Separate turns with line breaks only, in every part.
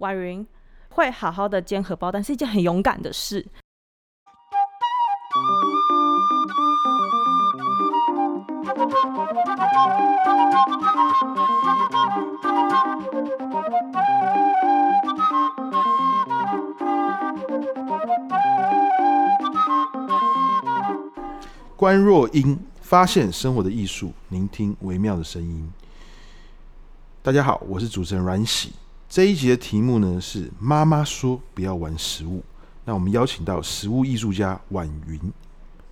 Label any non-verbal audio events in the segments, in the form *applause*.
婉云会好好的煎荷包蛋是一件很勇敢的事。
关若英，发现生活的艺术，聆听微妙的声音。大家好，我是主持人阮喜。这一集的题目呢是“妈妈说不要玩食物”。那我们邀请到食物艺术家婉云。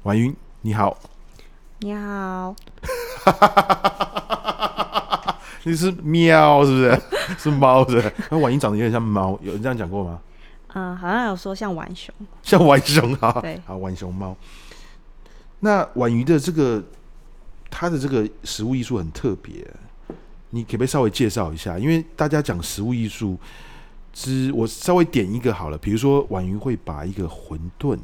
婉云，你好。
你好。*laughs*
你是喵是不是？*laughs* 是猫是不是？那婉云长得有点像猫，有人这样讲过吗？
嗯，好像有说像浣熊。
像浣熊啊？
对，
好，浣熊猫。那婉云的这个，他的这个食物艺术很特别。你可不可以稍微介绍一下？因为大家讲食物艺术，之我稍微点一个好了。比如说，婉瑜会把一个馄饨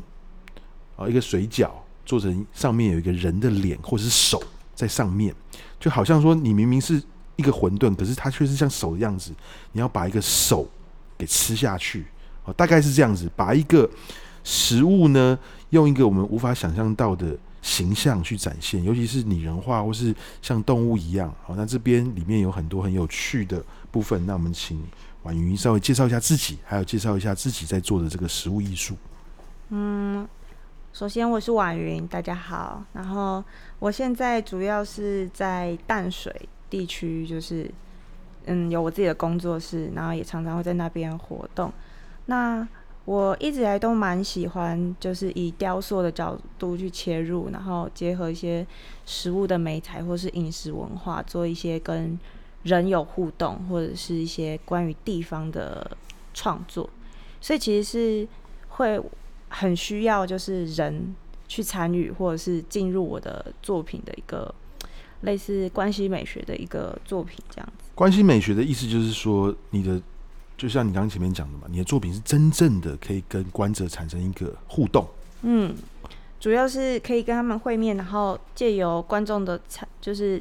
啊，一个水饺做成上面有一个人的脸或是手在上面，就好像说你明明是一个馄饨，可是它却是像手的样子，你要把一个手给吃下去啊，大概是这样子，把一个食物呢，用一个我们无法想象到的。形象去展现，尤其是拟人化或是像动物一样。好，那这边里面有很多很有趣的部分。那我们请婉云稍微介绍一下自己，还有介绍一下自己在做的这个食物艺术。
嗯，首先我是婉云，大家好。然后我现在主要是在淡水地区，就是嗯有我自己的工作室，然后也常常会在那边活动。那我一直来都蛮喜欢，就是以雕塑的角度去切入，然后结合一些食物的媒材或是饮食文化，做一些跟人有互动或者是一些关于地方的创作。所以其实是会很需要就是人去参与或者是进入我的作品的一个类似关系美学的一个作品这样子。
关系美学的意思就是说你的。就像你刚刚前面讲的嘛，你的作品是真正的可以跟观者产生一个互动。
嗯，主要是可以跟他们会面，然后借由观众的参，就是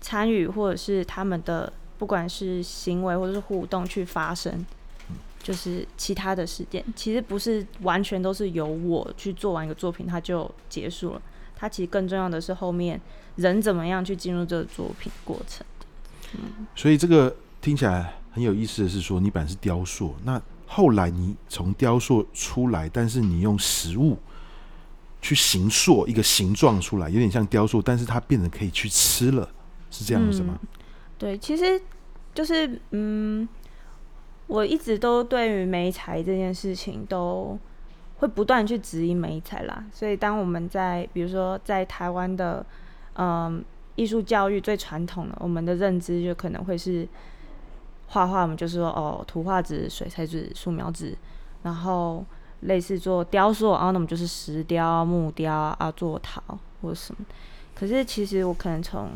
参与或者是他们的不管是行为或者是互动去发生，就是其他的事件。其实不是完全都是由我去做完一个作品，它就结束了。它其实更重要的是后面人怎么样去进入这个作品过程。
嗯，所以这个听起来。很有意思的是说，你本来是雕塑，那后来你从雕塑出来，但是你用食物去形塑一个形状出来，有点像雕塑，但是它变得可以去吃了，是这样子
吗？对，其实就是嗯，我一直都对于媒材这件事情都会不断去质疑媒材啦，所以当我们在比如说在台湾的嗯艺术教育最传统的，我们的认知就可能会是。画画，我们就是说哦，图画纸、水彩纸、素描纸，然后类似做雕塑，然后那么就是石雕、木雕啊，做陶或者什么。可是其实我可能从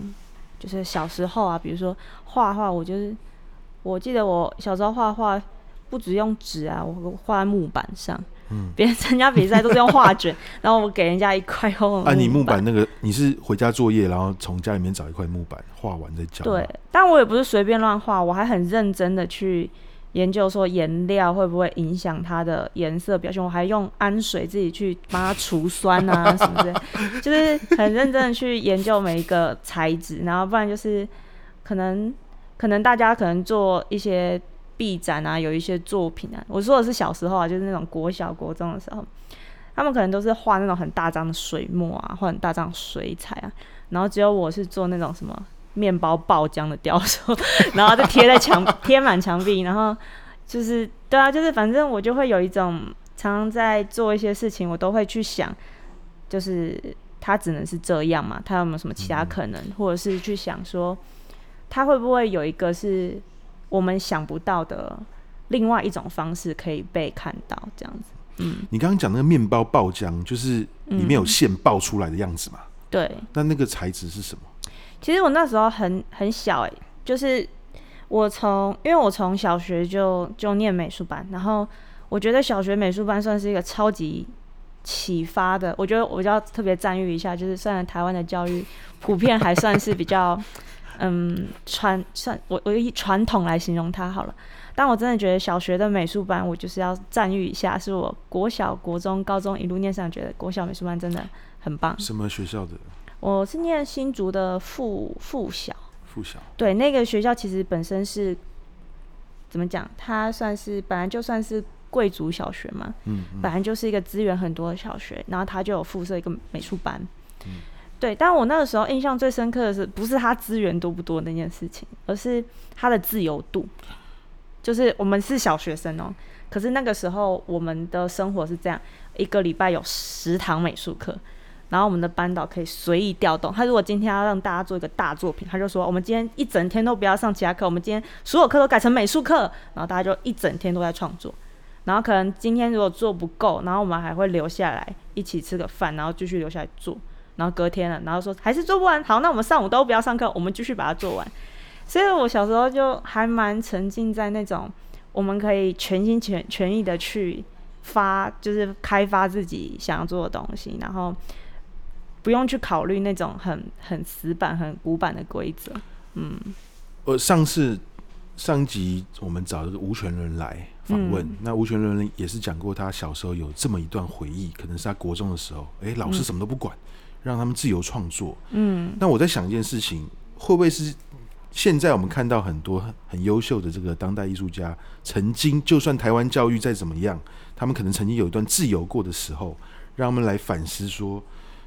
就是小时候啊，比如说画画，我就是我记得我小时候画画不只用纸啊，我画在木板上。嗯，别人参加比赛都是用画卷，*laughs* 然后我给人家一块厚。
啊，你木板那个你是回家作业，然后从家里面找一块木板画完再交。
对，但我也不是随便乱画，我还很认真的去研究说颜料会不会影响它的颜色表现，我还用氨水自己去帮它除酸啊 *laughs* 什么的，就是很认真的去研究每一个材质，然后不然就是可能可能大家可能做一些。毕展啊，有一些作品啊，我说的是小时候啊，就是那种国小国中的时候，他们可能都是画那种很大张的水墨啊，画很大张水彩啊，然后只有我是做那种什么面包爆浆的雕塑，*laughs* 然后就贴在墙 *laughs* 贴满墙壁，然后就是对啊，就是反正我就会有一种常常在做一些事情，我都会去想，就是他只能是这样嘛，他有没有什么其他可能，或者是去想说，他会不会有一个是。我们想不到的另外一种方式可以被看到，这样子。嗯，
你刚刚讲那个面包爆浆，就是里面有馅爆出来的样子嘛？
嗯、对。
那那个材质是什么？
其实我那时候很很小哎、欸，就是我从因为我从小学就就念美术班，然后我觉得小学美术班算是一个超级启发的。我觉得我就要特别赞誉一下，就是虽然台湾的教育普遍还算是比较。嗯，传算我我以传统来形容它好了，但我真的觉得小学的美术班，我就是要赞誉一下，是我国小、国中、高中一路念上，觉得国小美术班真的很棒。
什么学校的？
我是念新竹的附附小。
附小。
对，那个学校其实本身是怎么讲？它算是本来就算是贵族小学嘛，嗯，嗯，本来就是一个资源很多的小学，然后它就有附设一个美术班。嗯对，但我那个时候印象最深刻的是，不是他资源多不多那件事情，而是他的自由度。就是我们是小学生哦，可是那个时候我们的生活是这样：一个礼拜有十堂美术课，然后我们的班导可以随意调动。他如果今天要让大家做一个大作品，他就说：我们今天一整天都不要上其他课，我们今天所有课都改成美术课。然后大家就一整天都在创作。然后可能今天如果做不够，然后我们还会留下来一起吃个饭，然后继续留下来做。然后隔天了，然后说还是做不完，好，那我们上午都不要上课，我们继续把它做完。所以我小时候就还蛮沉浸在那种我们可以全心全全意的去发，就是开发自己想要做的东西，然后不用去考虑那种很很死板、很古板的规则。嗯，
我上次上集我们找这个吴权伦来访问，嗯、那吴权人也是讲过他小时候有这么一段回忆，可能是他国中的时候，哎，老师什么都不管。嗯让他们自由创作。嗯，那我在想一件事情，会不会是现在我们看到很多很优秀的这个当代艺术家，曾经就算台湾教育再怎么样，他们可能曾经有一段自由过的时候，让他们来反思说，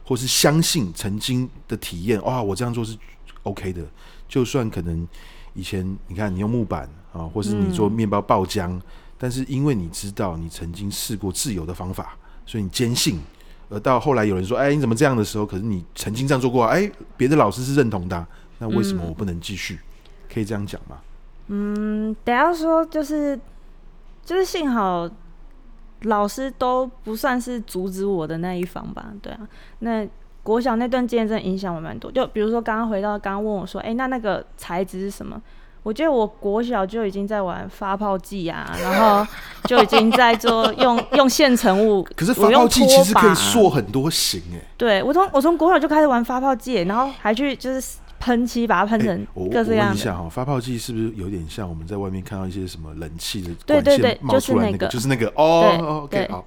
或是相信曾经的体验。哇，我这样做是 OK 的。就算可能以前你看你用木板啊，或是你做面包爆浆，嗯，但是因为你知道你曾经试过自由的方法，所以你坚信。而到后来有人说：“哎，你怎么这样的时候？可是你曾经这样做过啊？哎，别的老师是认同的，那为什么我不能继续？嗯、可以这样讲吗？”
嗯，等下说就是就是幸好老师都不算是阻止我的那一方吧？对啊，那国小那段经验真的影响我蛮多。就比如说刚刚回到刚刚问我说：“哎，那那个材质是什么？”我觉得我国小就已经在玩发泡剂啊，然后就已经在做用用现成物。*laughs*
可是发泡剂其实可以塑很多型哎。
对，我从我从国小就开始玩发泡剂，然后还去就是喷漆把它喷成各式各样的。
我问一下哈，发泡剂是不是有点像我们在外面看到一些什么冷气的？
对对对，就是那个，
就是那个哦。对，OK，好。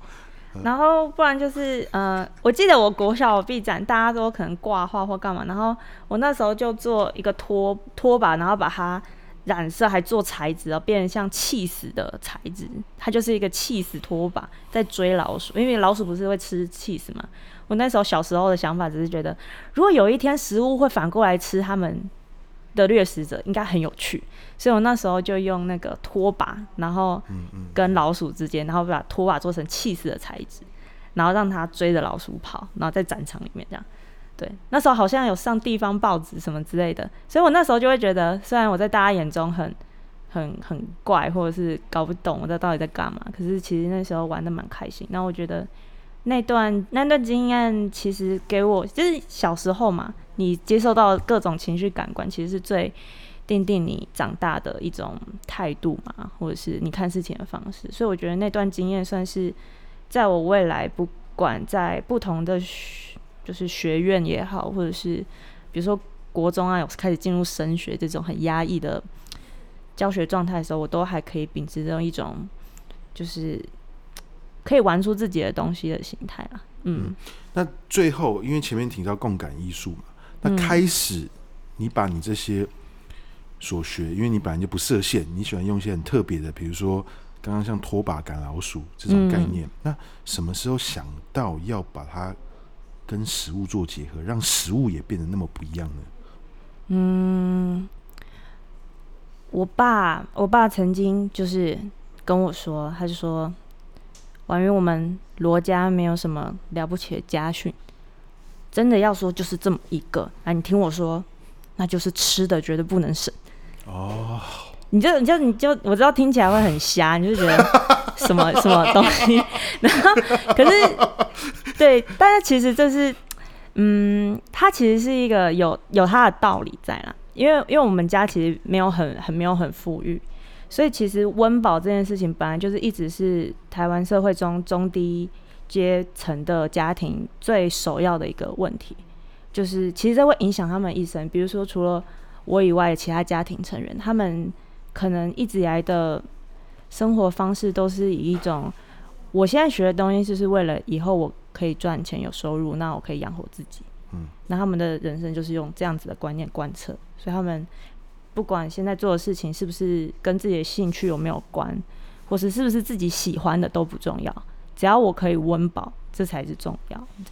然后不然就是呃，我记得我国小毕展，大家都可能挂画或干嘛，然后我那时候就做一个拖拖把，然后把它。染色还做材质啊，变成像气死的材质，它就是一个气死拖把在追老鼠，因为老鼠不是会吃气死嘛。我那时候小时候的想法只是觉得，如果有一天食物会反过来吃它们的掠食者，应该很有趣。所以我那时候就用那个拖把，然后跟老鼠之间，然后把拖把做成气死的材质，然后让它追着老鼠跑，然后在展场里面这样。对，那时候好像有上地方报纸什么之类的，所以我那时候就会觉得，虽然我在大家眼中很、很、很怪，或者是搞不懂我在到底在干嘛，可是其实那时候玩得蛮开心。那我觉得那段那段经验，其实给我就是小时候嘛，你接受到各种情绪感官，其实是最奠定你长大的一种态度嘛，或者是你看事情的方式。所以我觉得那段经验算是在我未来不管在不同的。就是学院也好，或者是比如说国中啊，有开始进入升学这种很压抑的教学状态的时候，我都还可以秉持这种一种就是可以玩出自己的东西的心态啊。嗯，嗯，
那最后因为前面提到共感艺术嘛，那开始你把你这些所学，嗯、因为你本来就不设限，你喜欢用一些很特别的，比如说刚刚像拖把赶老鼠这种概念，嗯、那什么时候想到要把它跟食物做结合，让食物也变得那么不一样呢？
嗯，我爸，我爸曾经就是跟我说，他就说，婉瑜，我们罗家没有什么了不起的家训，真的要说就是这么一个。啊，你听我说，那就是吃的绝对不能省。哦，你就你就你就我知道听起来会很瞎，你就觉得什么 *laughs* 什么东西，*laughs* 然后可是。对，但是其实这是，嗯，它其实是一个有有它的道理在啦。因为因为我们家其实没有很很没有很富裕，所以其实温饱这件事情本来就是一直是台湾社会中中低阶层的家庭最首要的一个问题。就是其实这会影响他们一生。比如说，除了我以外的其他家庭成员，他们可能一直以来的生活方式都是以一种，我现在学的东西就是为了以后我可以赚钱有收入，那我可以养活自己。嗯，那他们的人生就是用这样子的观念贯彻，所以他们不管现在做的事情是不是跟自己的兴趣有没有关，或是是不是自己喜欢的都不重要，只要我可以温饱，这才是重要的。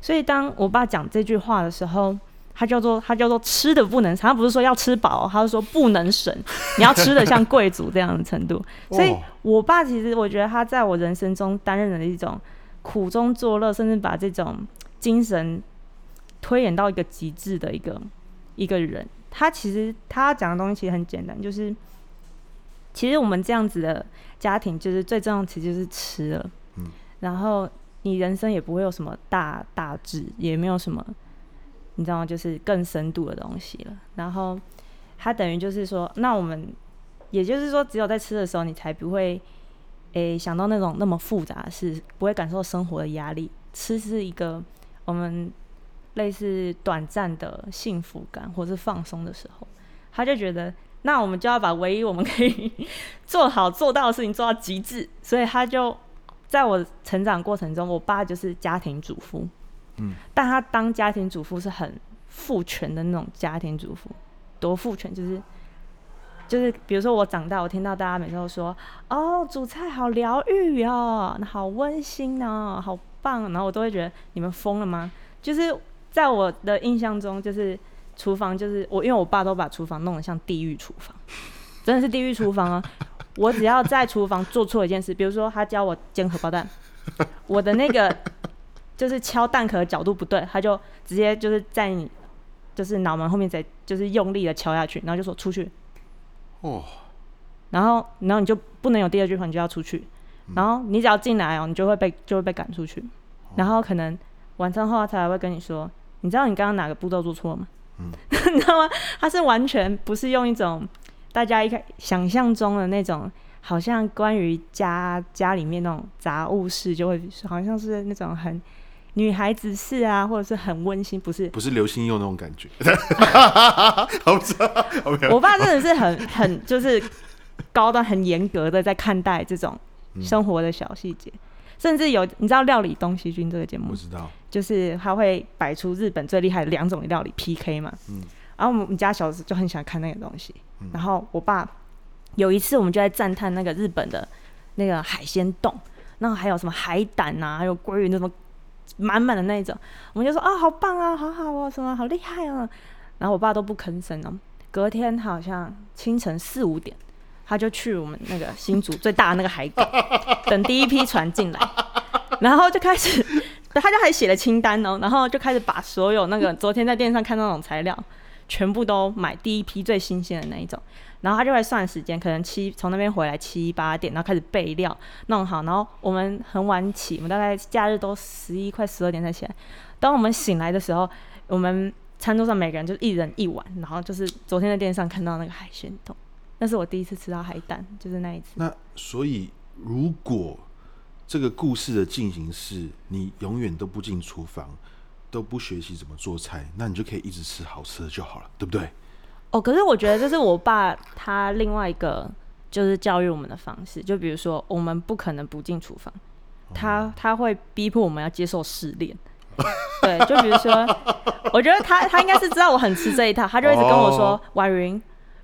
所以当我爸讲这句话的时候，他叫做他叫做吃的不能，他不是说要吃饱，他是说不能省，你要吃的像贵族这样的程度。*laughs* 所以我爸其实我觉得他在我人生中担任了一种苦中作乐，甚至把这种精神推演到一个极致的一个一个人。他其实他讲的东西其实很简单，就是其实我们这样子的家庭，就是最重要的其实就是吃了，嗯，然后。你人生也不会有什么大大志，也没有什么，你知道吗？就是更深度的东西了。然后他等于就是说，那我们也就是说，只有在吃的时候，你才不会诶、想到那种那么复杂的事，不会感受生活的压力。吃是一个我们类似短暂的幸福感或是放松的时候，他就觉得，那我们就要把唯一我们可以 *laughs* 做好做到的事情做到极致，所以他就。在我成长过程中，我爸就是家庭主妇，但他当家庭主妇是很父权的那种家庭主妇，多父权就是就是，比如说我长大，我听到大家每次都说，哦，煮菜好疗愈哦，好温馨哦，好棒，然后我都会觉得你们疯了吗？就是在我的印象中，就是厨房就是我，因为我爸都把厨房弄得像地狱厨房，*laughs* 真的是地狱厨房啊。我只要在厨房做错一件事，比如说他教我煎荷包蛋，我的那个就是敲蛋壳的角度不对，他就直接就是在你就是脑门后面再就是用力的敲下去，然后就说出去。哦。然后，然后你就不能有第二句话，你就要出去。然后你只要进来哦，你就会被就会被赶出去。然后可能晚餐后他才会跟你说，你知道你刚刚哪个步骤做错了吗？嗯。*laughs* 你知道吗？他是完全不是用一种。大家一开想象中的那种，好像关于家家里面那种杂物室，就会好像是那种很女孩子是啊，或者是很温馨，不是？
不是流星用那种感觉。*laughs*
我爸真的是很很就是高端、很严格的在看待这种生活的小细节，嗯、甚至有你知道《料理东西君》这个节目？
不知道，
就是他会摆出日本最厉害的两种料理 PK 嘛。嗯。然后我们家小时就很喜欢看那个东西。嗯、然后我爸有一次，我们就在赞叹那个日本的那个海鲜冻，然后还有什么海胆啊，还有鲑鱼那种满满的那一种，我们就说啊，好棒啊，好好哦，什么好厉害啊。然后我爸都不吭声哦。隔天好像清晨四五点，他就去我们那个新竹最大的那个海港，*laughs* 等第一批船进来，然后就开始，*laughs* 他就还写了清单哦，然后就开始把所有那个昨天在电视上看到那种材料。全部都买第一批最新鲜的那一种，然后他就会算时间，可能七从那边回来七八点，然后开始备料弄好，然后我们很晚起，我们大概假日都十一快十二点才起来。当我们醒来的时候，我们餐桌上每个人就一人一碗，然后就是昨天在电视上看到那个海鲜冻，那是我第一次吃到海胆，就是那一次。
那所以如果这个故事的进行是你永远都不进厨房，都不学习怎么做菜，那你就可以一直吃好吃的就好了，对不对？
哦，可是我觉得这是我爸他另外一个就是教育我们的方式，就比如说我们不可能不进厨房，他他会逼迫我们要接受试炼，*laughs* 对，就比如说，我觉得他他应该是知道我很吃这一套，他就一直跟我说婉云。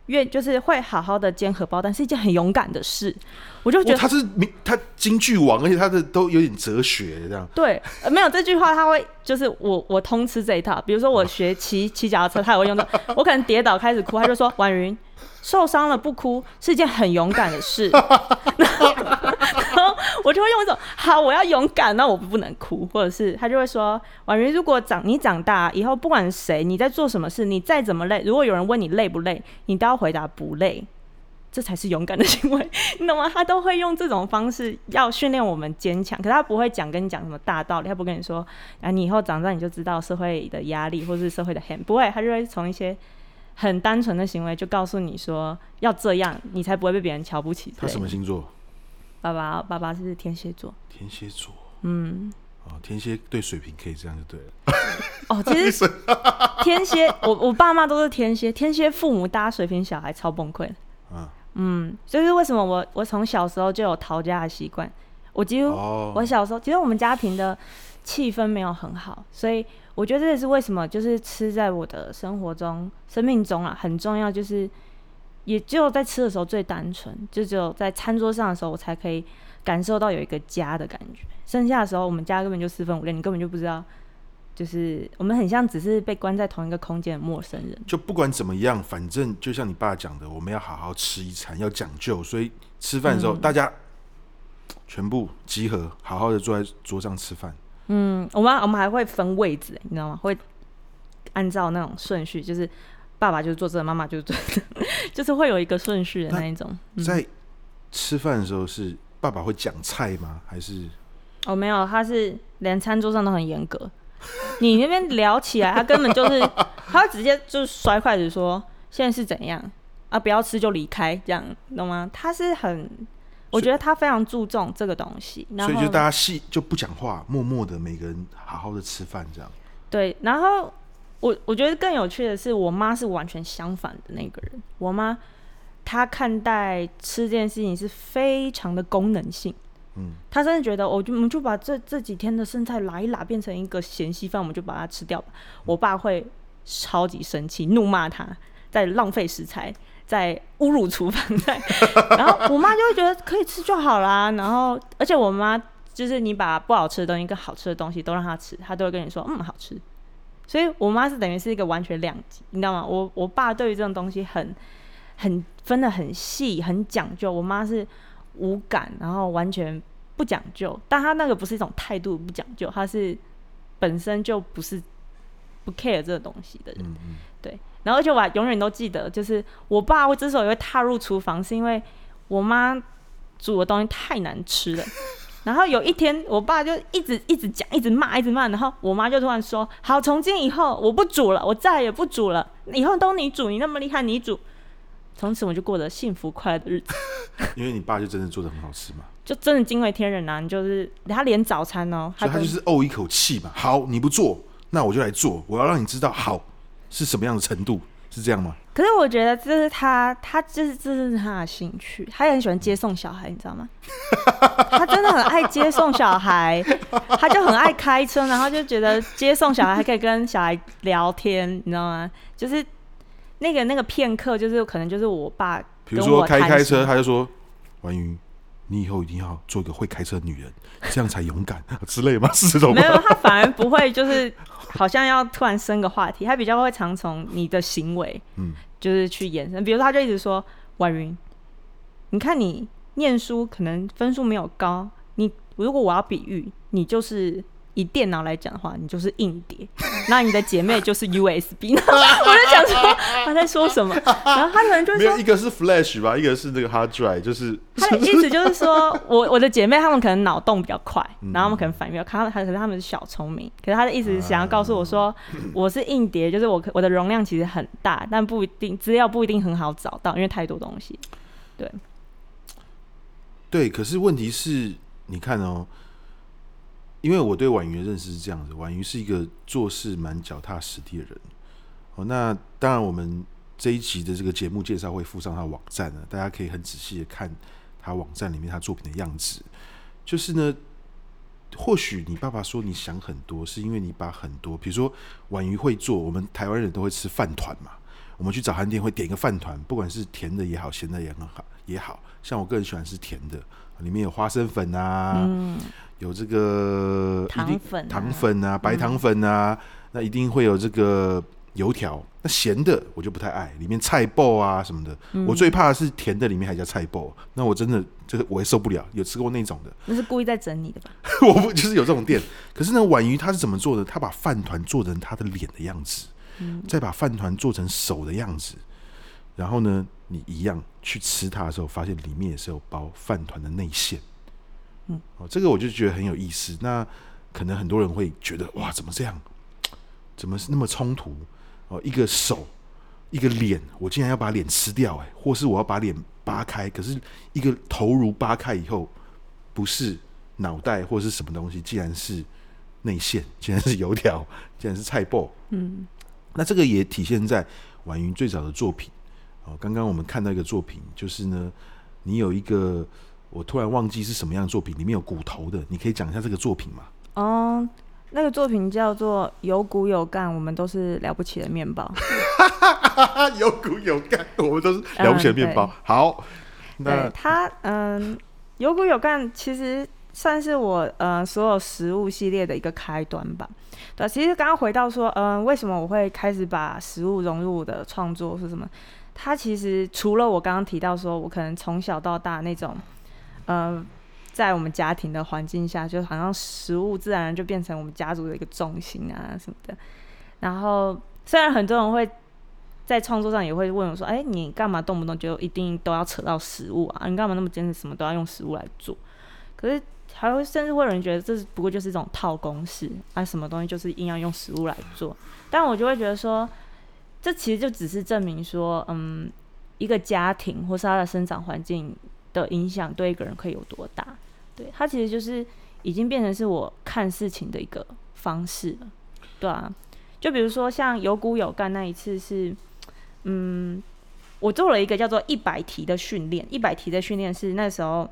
愿就是会好好的煎荷包蛋是一件很勇敢的事，我就觉得他是
他京剧王，而且他的都有点哲学这样。
对，呃、没有这句话他会就是我我通吃这一套，比如说我学骑骑脚踏车，他也会用到。*laughs* 我可能跌倒开始哭，他就说婉云。受伤了不哭是一件很勇敢的事，*laughs* 然后，然后我就会用一种好，我要勇敢，那我不能哭，或者是他就会说婉云，如果长你长大以后，不管谁你在做什么事，你再怎么累，如果有人问你累不累，你都要回答不累，这才是勇敢的行为，*laughs* 你懂吗？他都会用这种方式要训练我们坚强，可是他不会讲跟你讲什么大道理，他不跟你说啊，你以后长大你就知道社会的压力或是社会的很不会，他就会从一些。很单纯的行为，就告诉你说要这样，你才不会被别人瞧不起。
他什么星座？
爸爸，爸爸是天蝎座。
天蝎座，嗯，哦，天蝎对水瓶可以这样就对了。*laughs*
哦，其实 *laughs* 天蝎，我我爸妈都是天蝎，天蝎父母搭水瓶小孩超崩溃。嗯，嗯，所以是为什么我我从小时候就有逃家的习惯。我几乎、哦、我小时候，其实我们家庭的气氛没有很好，所以我觉得这也是为什么，就是吃在我的生活中、生命中啊很重要，就是也只有在吃的时候最单纯，就只有在餐桌上的时候，我才可以感受到有一个家的感觉。剩下的时候，我们家根本就四分五裂，你根本就不知道。就是我们很像只是被关在同一个空间的陌生人。
就不管怎么样，反正就像你爸讲的，我们要好好吃一餐，要讲究。所以吃饭的时候，嗯、大家全部集合，好好的坐在桌上吃饭。
嗯，我们我们还会分位置，你知道吗？会按照那种顺序，就是爸爸就坐这，妈妈就坐这，*laughs* 就是会有一个顺序的那一种。嗯、
在吃饭的时候，是爸爸会讲菜吗？还是？
哦，没有，他是连餐桌上都很严格。*laughs* 你那边聊起来，他根本就是，*laughs* 他直接就摔筷子说：“现在是怎样啊？不要吃就离开，这样懂吗？”他是很，我觉得他非常注重这个东西。
所以就大家细就不讲话，默默的每个人好好的吃饭这样。
对，然后我我觉得更有趣的是，我妈是完全相反的那个人。我妈她看待吃这件事情是非常的功能性。嗯，他真的觉得，我就我们就把这这几天的剩菜拉一拉，变成一个咸稀饭，我们就把它吃掉吧。我爸会超级生气，怒骂他在浪费食材，在侮辱厨房，在。*laughs* 然后我妈就会觉得可以吃就好啦。然后，而且我妈就是你把不好吃的东西跟好吃的东西都让他吃，他都会跟你说，嗯，好吃。所以我妈是等于是一个完全两极，你知道吗？我我爸对于这种东西很很分的很细，很讲究。我妈是。无感，然后完全不讲究，但他那个不是一种态度不讲究，他是本身就不是不 care 这个东西的人，嗯嗯对。然后而且我还永远都记得，就是我爸会之所以会踏入厨房，是因为我妈煮的东西太难吃了。*laughs* 然后有一天，我爸就一直一直讲，一直骂，一直骂，然后我妈就突然说：“好，从今以后我不煮了，我再也不煮了，以后都你煮，你那么厉害，你煮。”从此我就过得幸福快乐的日子。*laughs*
因为你爸就真的做的很好吃嘛，*laughs*
就真的惊为天人啊！你就是他连早餐哦，
他就是怄一口气嘛。好，你不做，那我就来做。我要让你知道好是什么样的程度，是这样吗？
可是我觉得这是他，他就是这是他的兴趣，他也很喜欢接送小孩，你知道吗？*laughs* 他真的很爱接送小孩，他就很爱开车，然后就觉得接送小孩还可以跟小孩聊天，你知道吗？就是。那个那个片刻，就是可能就是我爸，
比如说开开车，他就说：“婉瑜，你以后一定要做一个会开车的女人，这样才勇敢之类吗？”是这种？
没有，他反而不会，就是好像要突然生个话题，他比较会常从你的行为，嗯，就是去延伸。比如说，他就一直说：“婉云，你看你念书可能分数没有高，你如果我要比喻，你就是。”以电脑来讲的话，你就是硬碟，*laughs* 那你的姐妹就是 USB。*laughs* 我就想说他在说什么，然后他可能就说没有
一个是 Flash 吧，一个是那个 Hard Drive，就是
他的意思就是说 *laughs* 我我的姐妹她们可能脑洞比较快，然后她们可能反应比较快，他们可能他们是小聪明，可是他的意思是想要告诉我说我是硬碟，就是我我的容量其实很大，但不一定资料不一定很好找到，因为太多东西。对，
对，可是问题是，你看哦。因为我对婉瑜的认识是这样子，婉瑜是一个做事蛮脚踏实地的人。哦，那当然，我们这一集的这个节目介绍会附上他网站，大家可以很仔细的看他网站里面他作品的样子。就是呢，或许你爸爸说你想很多，是因为你把很多，比如说婉瑜会做，我们台湾人都会吃饭团嘛，我们去早餐店会点一个饭团，不管是甜的也好，咸的也很好，也好像我个人喜欢吃甜的，里面有花生粉啊。嗯有这个
糖粉、啊、
糖粉啊，白糖粉啊，嗯、那一定会有这个油条。那咸的我就不太爱，里面菜爆啊什么的。嗯、我最怕的是甜的里面还加菜爆，那我真的这个我也受不了。有吃过那种的？
那是故意在整你的吧？*laughs*
我不就是有这种店。可是呢，婉瑜他是怎么做的？他把饭团做成他的脸的样子，嗯、再把饭团做成手的样子，然后呢，你一样去吃它的时候，发现里面也是有包饭团的内馅。嗯，哦，这个我就觉得很有意思。那可能很多人会觉得，哇，怎么这样？*tsk* 怎么是那么冲突？哦，一个手，一个脸，我竟然要把脸吃掉，哎，或是我要把脸扒开？可是一个头颅扒开以后，不是脑袋或是什么东西，竟然是内馅，竟然是油条，竟然是菜脯。嗯，那这个也体现在婉云最早的作品，哦，刚刚我们看到一个作品，就是呢，你有一个我突然忘记是什么样的作品，里面有骨头的，你可以讲一下这个作品吗？
哦，那个作品叫做《有骨有干》，我们都是了不起的面包。*laughs*
有骨有干，我们都是了不起的面包。嗯、好，那
他嗯，有骨有干，其实算是我呃所有食物系列的一个开端吧。对，其实刚刚回到说，嗯、为什么我会开始把食物融入我的创作是什么？它其实除了我刚刚提到说，我可能从小到大那种，呃，在我们家庭的环境下，就好像食物自然而然就变成我们家族的一个重心啊什么的。然后虽然很多人会在创作上也会问我说，哎，你干嘛动不动就一定都要扯到食物啊？你干嘛那么坚持什么都要用食物来做？可是还会甚至会有人觉得这是不过就是这种套公式啊，什么东西就是硬要用食物来做。但我就会觉得说。这其实就只是证明说，嗯，一个家庭或是他的生长环境的影响对一个人可以有多大。对，他其实就是已经变成是我看事情的一个方式了，对啊。就比如说像有骨有干那一次是，嗯，我做了一个叫做一百题的训练。一百题的训练是那时候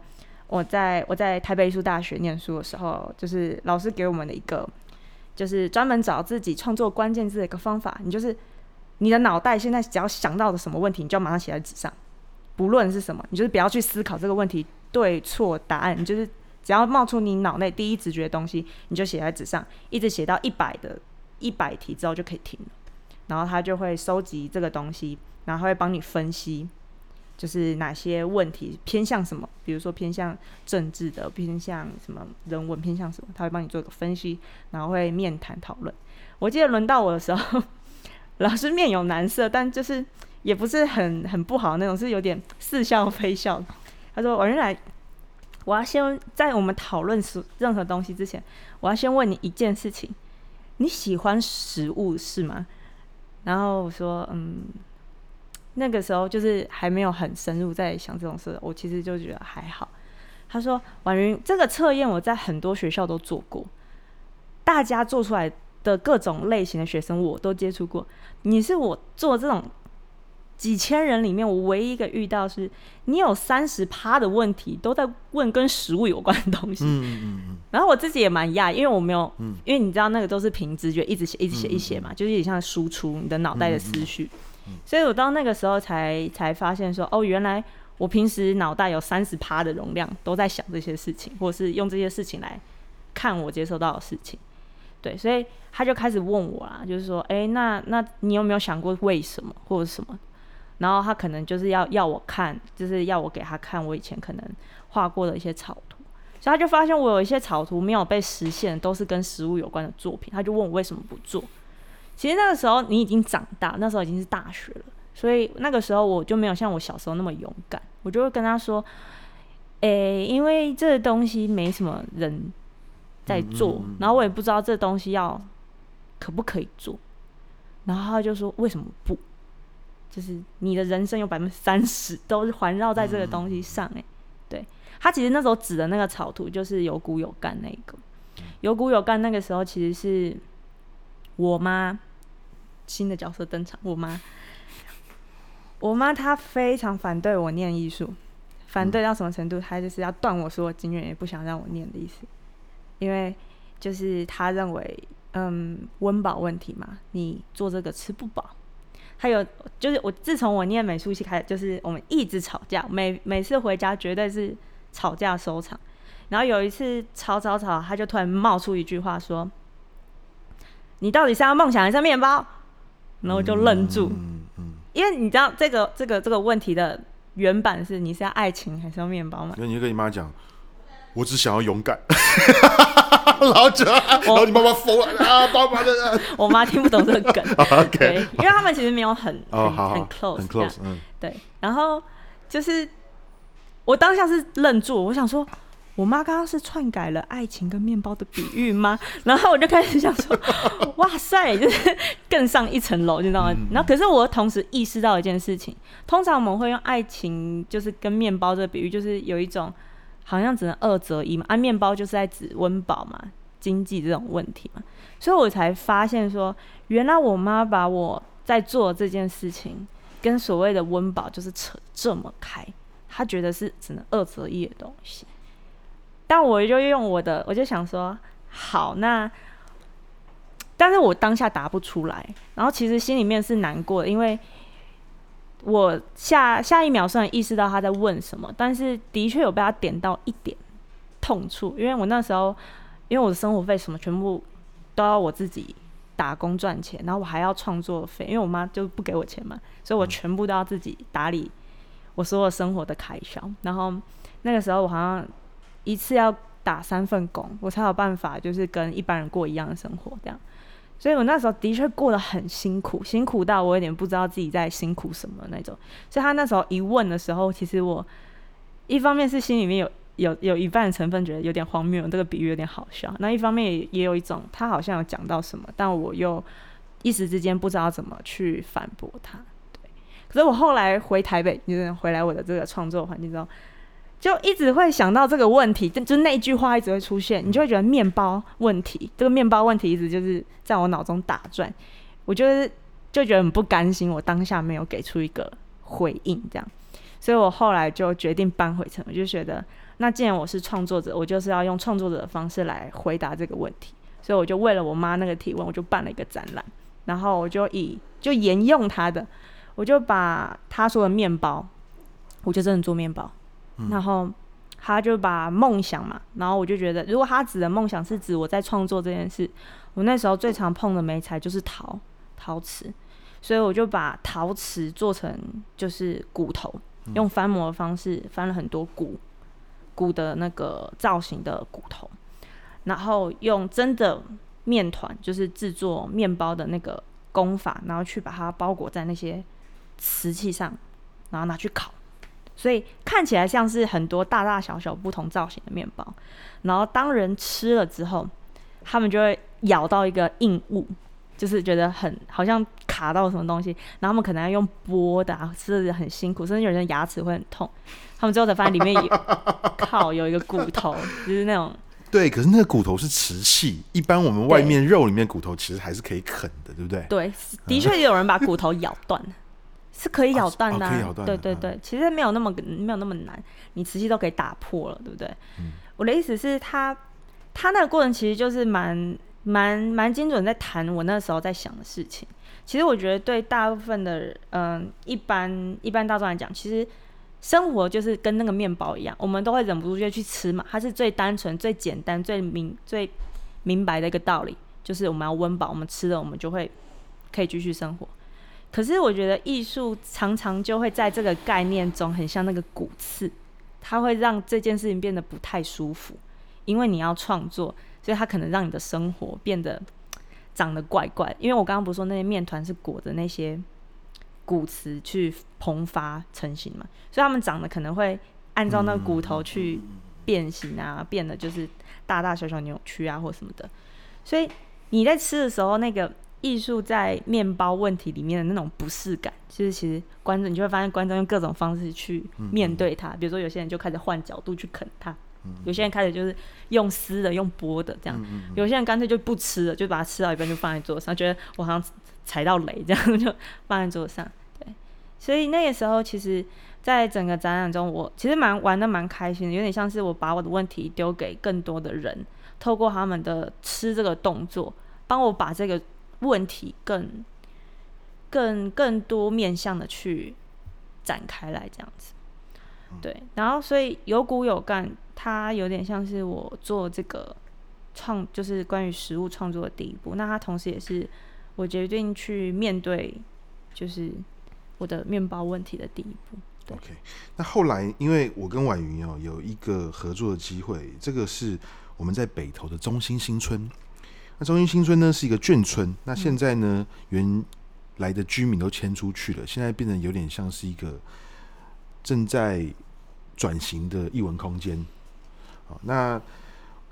我在我在台北艺术大学念书的时候，就是老师给我们的一个，就是专门找自己创作关键字的一个方法。你就是。你的脑袋现在只要想到的什么问题，你就马上写在纸上，不论是什么，你就是不要去思考这个问题对错答案，你就是只要冒出你脑内第一直觉的东西，你就写在纸上，一直写到一百的一百题之后就可以停了。然后他就会收集这个东西，然后会帮你分析，就是哪些问题偏向什么，比如说偏向政治的，偏向什么人文，偏向什么，他会帮你做一个分析，然后会面谈讨论。我记得轮到我的时候。老师面有难色，但就是也不是很很不好那种，是有点似笑非笑。他说：“我原来我要先在我们讨论任何东西之前，我要先问你一件事情：你喜欢食物是吗？”然后我说：“嗯，那个时候就是还没有很深入在想这种事，我其实就觉得还好。”他说：“婉云，这个测验我在很多学校都做过，大家做出来。”的各种类型的学生我都接触过，你是我做这种几千人里面我唯一一个遇到是，你有三十趴的问题都在问跟食物有关的东西。嗯嗯嗯。然后我自己也蛮讶异，因为我没有，嗯，因为你知道那个都是凭直觉一直写一直写一写嘛，就是有点像输出你的脑袋的思绪。所以我到那个时候才才发现说，哦，原来我平时脑袋有三十趴的容量都在想这些事情，或者是用这些事情来看我接收到的事情。对，所以他就开始问我啦，就是说，哎，那那你有没有想过为什么或者什么？然后他可能就是要要我看，就是要我给他看我以前可能画过的一些草图，所以他就发现我有一些草图没有被实现，都是跟食物有关的作品，他就问我为什么不做。其实那个时候你已经长大，那时候已经是大学了，所以那个时候我就没有像我小时候那么勇敢，我就会跟他说，哎，因为这个东西没什么人。在做，然后我也不知道这东西要可不可以做，然后他就说为什么不？就是你的人生有百分之三十都是环绕在这个东西上哎，对，他其实那时候指的那个草图就是有骨有干那个，有骨有干那个时候其实是我妈新的角色登场，我妈，我妈她非常反对我念艺术，反对到什么程度？她就是要断我所有经验，也不想让我念的意思。因为就是他认为，嗯，温饱问题嘛，你做这个吃不饱。还有就是我自从我念美术系开始，就是我们一直吵架，每每次回家绝对是吵架收场。然后有一次吵吵吵，他就突然冒出一句话说：“你到底是要梦想还是面包？”然后就愣住，嗯嗯，因为你知道这个这个这个问题的原版是你是要爱情还是要面包嘛？
那你就跟你妈讲。我只想要勇敢，*laughs* 老者，然后你妈妈疯了啊！爸爸的，
我妈听不懂这个梗，*laughs* OK，因为他们其实没有很很很 close，很 close，嗯，对。然后就是我当下是愣住，我想说，我妈刚刚是篡改了爱情跟面包的比喻吗？*laughs* 然后我就开始想说，*laughs* 哇塞，就是更上一层楼，你知道吗？然后可是我同时意识到一件事情，通常我们会用爱情就是跟面包这个比喻，就是有一种。好像只能二择一嘛，啊，面包就是在指温饱嘛，经济这种问题嘛，所以我才发现说，原来我妈把我在做这件事情跟所谓的温饱就是扯这么开，她觉得是只能二择一的东西。但我就用我的，我就想说，好，那，但是我当下答不出来，然后其实心里面是难过的，因为我下下一秒虽然意识到他在问什么，但是的确有被他点到一点痛处，因为我那时候，因为我的生活费什么全部都要我自己打工赚钱，然后我还要创作费，因为我妈就不给我钱嘛，所以我全部都要自己打理我所有生活的开销，然后那个时候我好像。一次要打三份工，我才有办法，就是跟一般人过一样的生活，这样。所以我那时候的确过得很辛苦，辛苦到我有点不知道自己在辛苦什么那种。所以他那时候一问的时候，其实我一方面是心里面有有有一半成分觉得有点荒谬，这个比喻有点好笑；那一方面也也有一种他好像有讲到什么，但我又一时之间不知道怎么去反驳他。对。可是我后来回台北，就是回来我的这个创作环境中。就一直会想到这个问题，就就那句话一直会出现，你就会觉得面包问题，这个面包问题一直就是在我脑中打转，我就是就觉得很不甘心，我当下没有给出一个回应，这样，所以我后来就决定搬回城，我就觉得，那既然我是创作者，我就是要用创作者的方式来回答这个问题，所以我就为了我妈那个提问，我就办了一个展览，然后我就以就沿用她的，我就把她说的面包，我就真的做面包。然后他就把梦想嘛，然后我就觉得，如果他指的梦想是指我在创作这件事，我那时候最常碰的媒材就是陶陶瓷，所以我就把陶瓷做成就是骨头，用翻模的方式翻了很多骨骨的那个造型的骨头，然后用真的面团，就是制作面包的那个工法，然后去把它包裹在那些瓷器上，然后拿去烤。所以看起来像是很多大大小小不同造型的面包，然后当人吃了之后，他们就会咬到一个硬物，就是觉得很好像卡到什么东西，然后他们可能要用剥的，啊，吃的很辛苦，甚至有人牙齿会很痛。他们最后才发现里面有靠有一个骨头，就是那种
对，可是那个骨头是瓷器，一般我们外面肉里面骨头其实还是可以啃的，对不对？
对，的确有人把骨头咬断。是可以咬断的，啊对对对，其实没有那么没有那么难，你瓷器都可以打破了，对不对？嗯、我的意思是他，他那个过程其实就是蛮蛮蛮精准，在谈我那时候在想的事情。其实我觉得对大部分的嗯一般一般大众来讲，其实生活就是跟那个面包一样，我们都会忍不住就去吃嘛，它是最单纯、最简单、最明最明白的一个道理，就是我们要温饱，我们吃了我们就会可以继续生活。可是我觉得艺术常常就会在这个概念中，很像那个骨刺，它会让这件事情变得不太舒服，因为你要创作，所以它可能让你的生活变得长得怪怪。因为我刚刚不是说那些面团是裹着那些骨瓷去膨发成型嘛，所以它们长得可能会按照那个骨头去变形啊，变得就是大大小小扭曲啊或什么的。所以你在吃的时候，那个。艺术在面包问题里面的那种不适感，就是其实观众你就会发现，观众用各种方式去面对它。比如说，有些人就开始换角度去啃它，有些人开始就是用撕的、用剥的这样，有些人干脆就不吃了，就把它吃到一半就放在桌上，觉得我好像踩到雷这样，就放在桌上。对，所以那个时候，其实在整个展览中，我其实蛮玩的蛮开心的，有点像是我把我的问题丢给更多的人，透过他们的吃这个动作，帮我把这个。问题更、更、更多面向的去展开来，这样子，对。然后，所以有骨有干，它有点像是我做这个创，就是关于食物创作的第一步。那它同时也是我决定去面对，就是我的面包问题的第一步。
OK。那后来，因为我跟婉云哦有一个合作的机会，这个是我们在北投的中心新村。那中心新村呢是一个眷村，那现在呢原来的居民都迁出去了，现在变得有点像是一个正在转型的艺文空间。好，那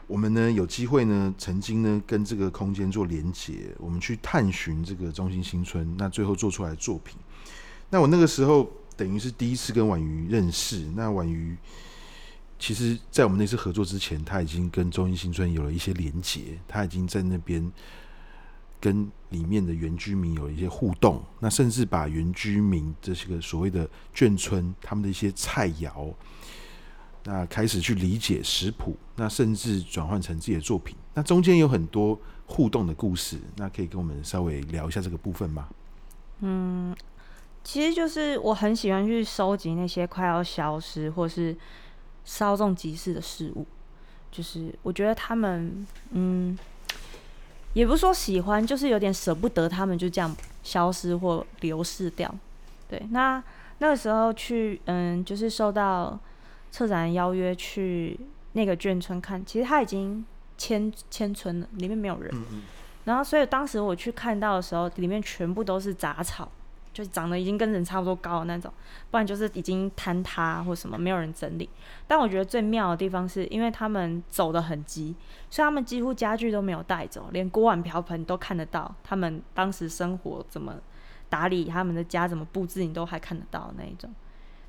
我们呢有机会呢，曾经呢跟这个空间做连接，我们去探寻这个中心新村，那最后做出来的作品。那我那个时候等于是第一次跟婉瑜认识，那婉瑜。其实，在我们那次合作之前，他已经跟中心新村有了一些连结，他已经在那边跟里面的原居民有一些互动，那甚至把原居民这些个所谓的眷村他们的一些菜肴，那开始去理解食谱，那甚至转换成自己的作品，那中间有很多互动的故事，那可以跟我们稍微聊一下这个部分吗？
嗯，其实就是我很喜欢去收集那些快要消失或是稍纵即逝的事物，就是我觉得他们，嗯。也不是说喜欢，就是有点舍不得他们就这样消失或流逝掉。对，那那个时候去，嗯，就是受到策展邀约去那个眷村看，其实他已经迁迁村了，里面没有人。嗯嗯。然后，所以当时我去看到的时候，里面全部都是杂草。就长得已经跟人差不多高的那种，不然就是已经坍塌或什么，没有人整理。但我觉得最妙的地方是，因为他们走得很急，所以他们几乎家具都没有带走，连锅碗瓢盆都看得到。他们当时生活怎么打理，他们的家怎么布置，你都还看得到那一种。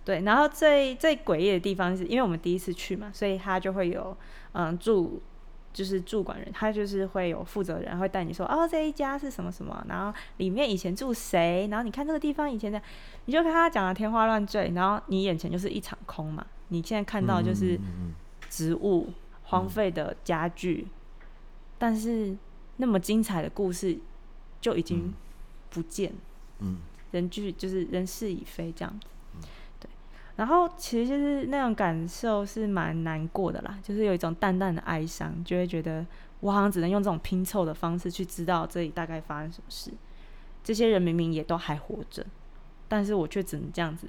对，然后最最诡异的地方是因为我们第一次去嘛，所以他就会有嗯住。就是住管人，他就是会有负责人会带你说，哦，这一家是什么什么，然后里面以前住谁，然后你看这个地方以前的，你就看他讲的天花乱坠，然后你眼前就是一场空嘛，你现在看到就是植物、嗯、荒废的家具，嗯、但是那么精彩的故事就已经不见，嗯，人聚就是人事已非这样子。然后其实就是那种感受是蛮难过的啦，就是有一种淡淡的哀伤，就会觉得我好像只能用这种拼凑的方式去知道这里大概发生什么事。这些人明明也都还活着，但是我却只能这样子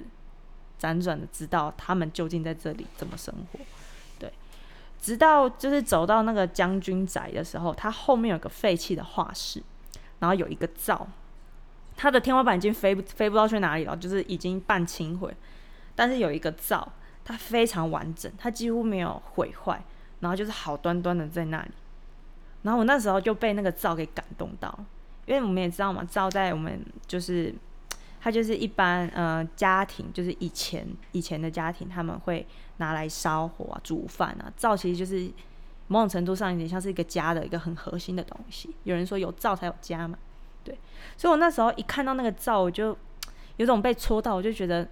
辗转的知道他们究竟在这里怎么生活。对，直到就是走到那个将军宅的时候，它后面有个废弃的画室，然后有一个灶，它的天花板已经飞不飞不到去哪里了，就是已经半倾毁。但是有一个灶，它非常完整，它几乎没有毁坏，然后就是好端端的在那里。然后我那时候就被那个灶给感动到，因为我们也知道嘛，灶在我们就是它就是一般呃家庭，就是以前以前的家庭他们会拿来烧火啊、煮饭啊。灶其实就是某种程度上有点像是一个家的一个很核心的东西。有人说有灶才有家嘛，对。所以我那时候一看到那个灶，我就有种被戳到，我就觉得。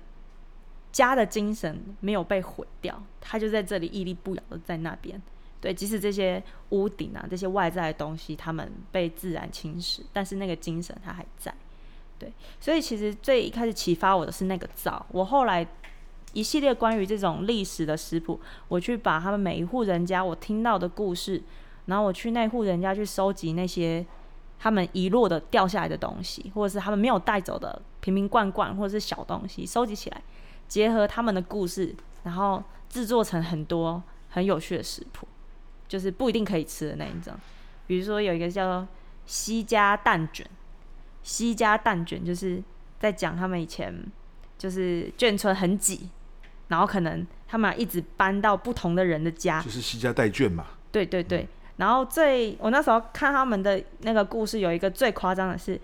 家的精神没有被毁掉，他就在这里屹立不摇的在那边。对，即使这些屋顶啊，这些外在的东西，他们被自然侵蚀，但是那个精神它还在。对，所以其实最一开始启发我的是那个灶。我后来一系列关于这种历史的食谱，我去把他们每一户人家我听到的故事，然后我去那户人家去收集那些他们遗落的掉下来的东西，或者是他们没有带走的瓶瓶罐罐或者是小东西，收集起来。结合他们的故事，然后制作成很多很有趣的食谱，就是不一定可以吃的那一种。比如说有一个叫做西家蛋卷，西家蛋卷就是在讲他们以前就是眷村很挤，然后可能他们一直搬到不同的人的家，
就是西家带眷嘛。
对对对，然后最我那时候看他们的那个故事，有一个最夸张的是，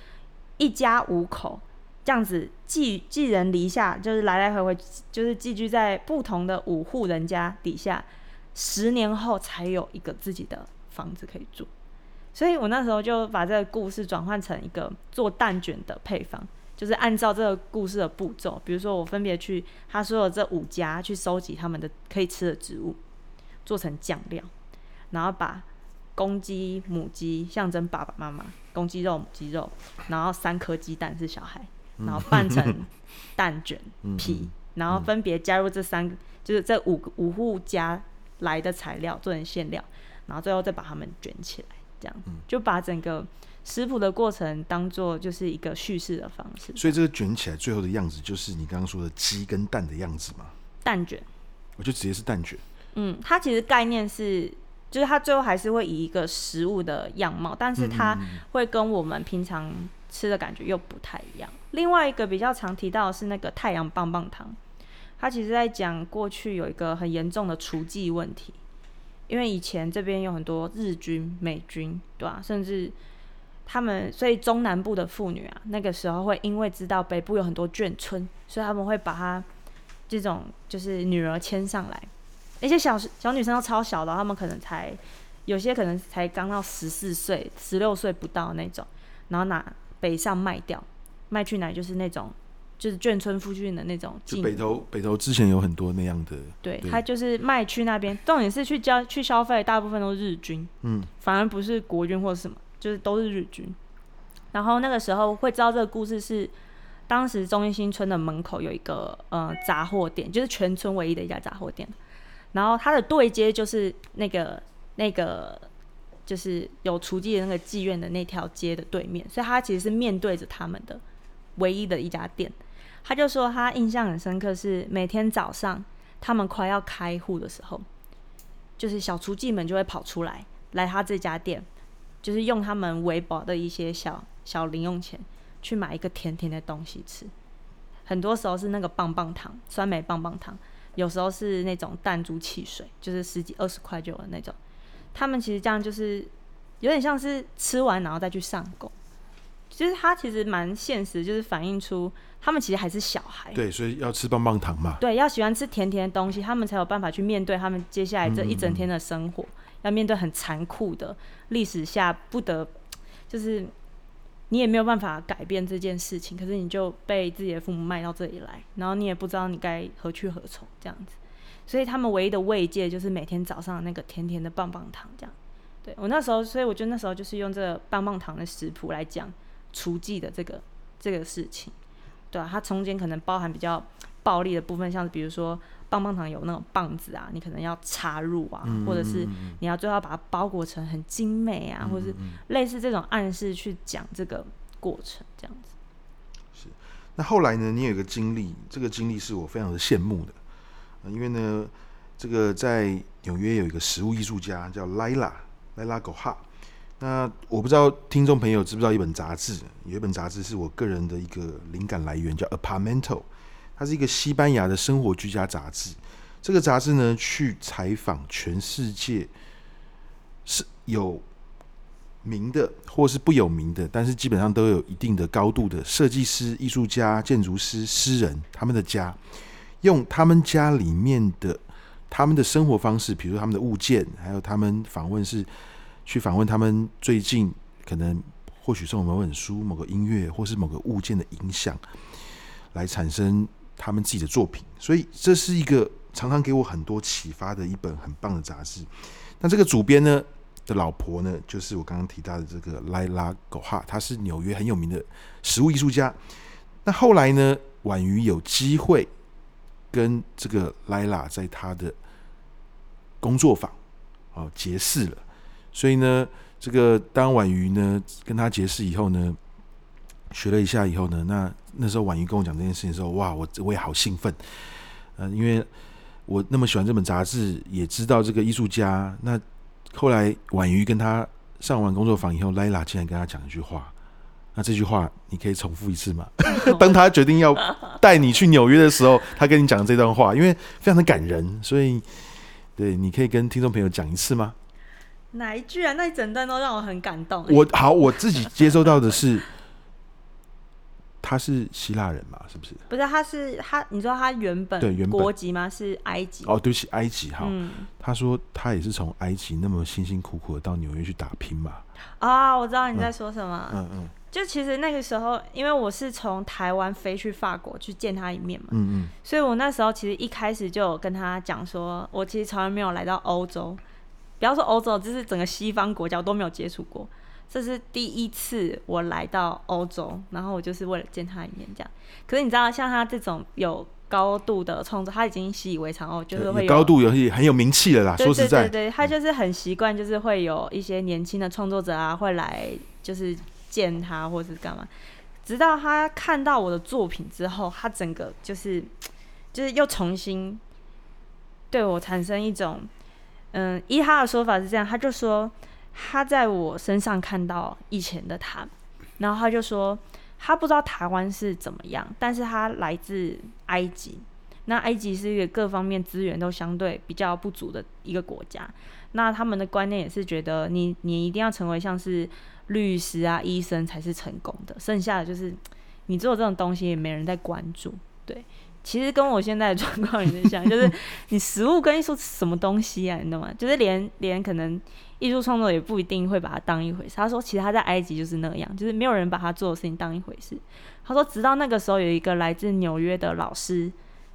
一家五口。这样子寄寄人篱下，就是来来回回，就是寄居在不同的五户人家底下，十年后才有一个自己的房子可以住。所以我那时候就把这个故事转换成一个做蛋卷的配方，就是按照这个故事的步骤，比如说我分别去他说的这五家去收集他们的可以吃的植物，做成酱料，然后把公鸡母鸡象征爸爸妈妈，公鸡肉母鸡肉，然后三颗鸡蛋是小孩。然后拌成 *laughs* 蛋卷皮，嗯、然后分别加入这三个，就是这五个五户家来的材料做成馅料，然后最后再把它们卷起来，这样就把整个食谱的过程当做就是一个叙事的方式。
所以这个卷起来最后的样子，就是你刚刚说的鸡跟蛋的样子吗？
蛋卷，
我就直接是蛋卷。
嗯，它其实概念是，就是它最后还是会以一个食物的样貌，但是它会跟我们平常吃的感觉又不太一样。另外一个比较常提到的是那个太阳棒棒糖，它其实在讲过去有一个很严重的雏妓问题，因为以前这边有很多日军、美军，对吧？甚至他们，所以中南部的妇女啊，那个时候会因为知道北部有很多眷村，所以他们会把她这种就是女儿牵上来，那些小小女生都超小的，他们可能才有些可能才刚到十四岁、十六岁不到那种。然后拿北上卖掉，卖去奶就是那种。就是眷村附近的那种，
就北投北投之前有很多那样的，
对，他就是麦去那边，重点是去交去消费，大部分都是日军，嗯，反而不是国军或者什么，就是都是日军。然后那个时候会知道这个故事是，当时中兴村的门口有一个呃杂货店，就是全村唯一的一家杂货店，然后它的对接就是那个那个就是有厨妓的那个妓院的那条街的对面，所以它其实是面对着他们的唯一的一家店。他就说他印象很深刻，是每天早上他们快要开户的时候，就是小厨妓们就会跑出来来他这家店，就是用他们微薄的一些小小零用钱去买一个甜甜的东西吃。很多时候是那个棒棒糖，酸梅棒棒糖，有时候是那种弹珠汽水，就是十几二十块就的那种。他们其实这样就是有点像是吃完然后再去上工。其实他其实蛮现实，就是反映出他们其实还是小孩。
对，所以要吃棒棒糖嘛。
对，要喜欢吃甜甜的东西，他们才有办法去面对他们接下来这一整天的生活。嗯嗯嗯。要面对很残酷的历史下，不得就是你也没有办法改变这件事情，可是你就被自己的父母卖到这里来，然后你也不知道你该何去何从这样子。所以他们唯一的慰藉就是每天早上那个甜甜的棒棒糖这样。对，我那时候，所以我觉得那时候就是用这个棒棒糖的食谱来讲。厨妓的这个这个事情，对啊，它中间可能包含比较暴力的部分，像是比如说棒棒糖有那种棒子啊，你可能要插入啊，嗯、或者是你要最后把它包裹成很精美啊，嗯、或者是类似这种暗示去讲这个过程这样子。
是，那后来呢？你有一个经历，这个经历是我非常的羡慕的，因为呢，这个在纽约有一个食物艺术家叫 Laila Laila Gohar。那我不知道听众朋友知不知道一本杂志，有一本杂志是我个人的一个灵感来源，叫《Apartmento》，它是一个西班牙的生活居家杂志。这个杂志呢，去采访全世界是有名的或是不有名的，但是基本上都有一定的高度的设计师、艺术家、建筑师、诗人，他们的家，用他们家里面的他们的生活方式，比如他们的物件，还有他们访问是。去访问他们最近可能或许受某本书、某个音乐或是某个物件的影响，来产生他们自己的作品。所以这是一个常常给我很多启发的一本很棒的杂志。那这个主编呢的老婆呢，就是我刚刚提到的这个莱拉·狗哈，她是纽约很有名的食物艺术家。那后来呢，婉瑜有机会跟这个莱拉在他的工作坊哦结识了。所以呢，这个当婉瑜呢跟他结识以后呢，学了一下以后呢，那那时候婉瑜跟我讲这件事情的时候，哇，我我也好兴奋，嗯、呃，因为我那么喜欢这本杂志，也知道这个艺术家。那后来婉瑜跟他上完工作坊以后，莱拉竟然跟他讲一句话，那这句话你可以重复一次吗？*laughs* 当他决定要带你去纽约的时候，他跟你讲这段话，因为非常的感人，所以对，你可以跟听众朋友讲一次吗？
哪一句啊？那一整段都让我很感动。
我好，我自己接收到的是，他是希腊人嘛？是不是？
不是，他是他。你知道他原本对原本国籍吗？是埃及。
哦，对不起，埃及哈。嗯、他说他也是从埃及那么辛辛苦苦的到纽约去打拼嘛。
啊、哦，我知道你在说什么。
嗯嗯。嗯
就其实那个时候，因为我是从台湾飞去法国去见他一面嘛。
嗯嗯。
所以我那时候其实一开始就有跟他讲说，我其实从来没有来到欧洲。不要说欧洲，就是整个西方国家我都没有接触过，这是第一次我来到欧洲，然后我就是为了见他一面这样。可是你知道，像他这种有高度的创作，他已经习以为常哦，就是会有，高
度，有很有名气了啦。
对对对对，
说实在，
他就是很习惯，就是会有一些年轻的创作者啊，会来就是见他或是干嘛。直到他看到我的作品之后，他整个就是就是又重新对我产生一种。嗯，依他的说法是这样，他就说他在我身上看到以前的他，然后他就说他不知道台湾是怎么样，但是他来自埃及，那埃及是一个各方面资源都相对比较不足的一个国家，那他们的观念也是觉得你你一定要成为像是律师啊、医生才是成功的，剩下的就是你做这种东西也没人在关注，对。其实跟我现在的状况有点像，就是 *laughs* 你食物跟艺术什么东西啊？你懂吗？就是连连可能艺术创作也不一定会把它当一回事。他说，其实他在埃及就是那样，就是没有人把他做的事情当一回事。他说，直到那个时候有一个来自纽约的老师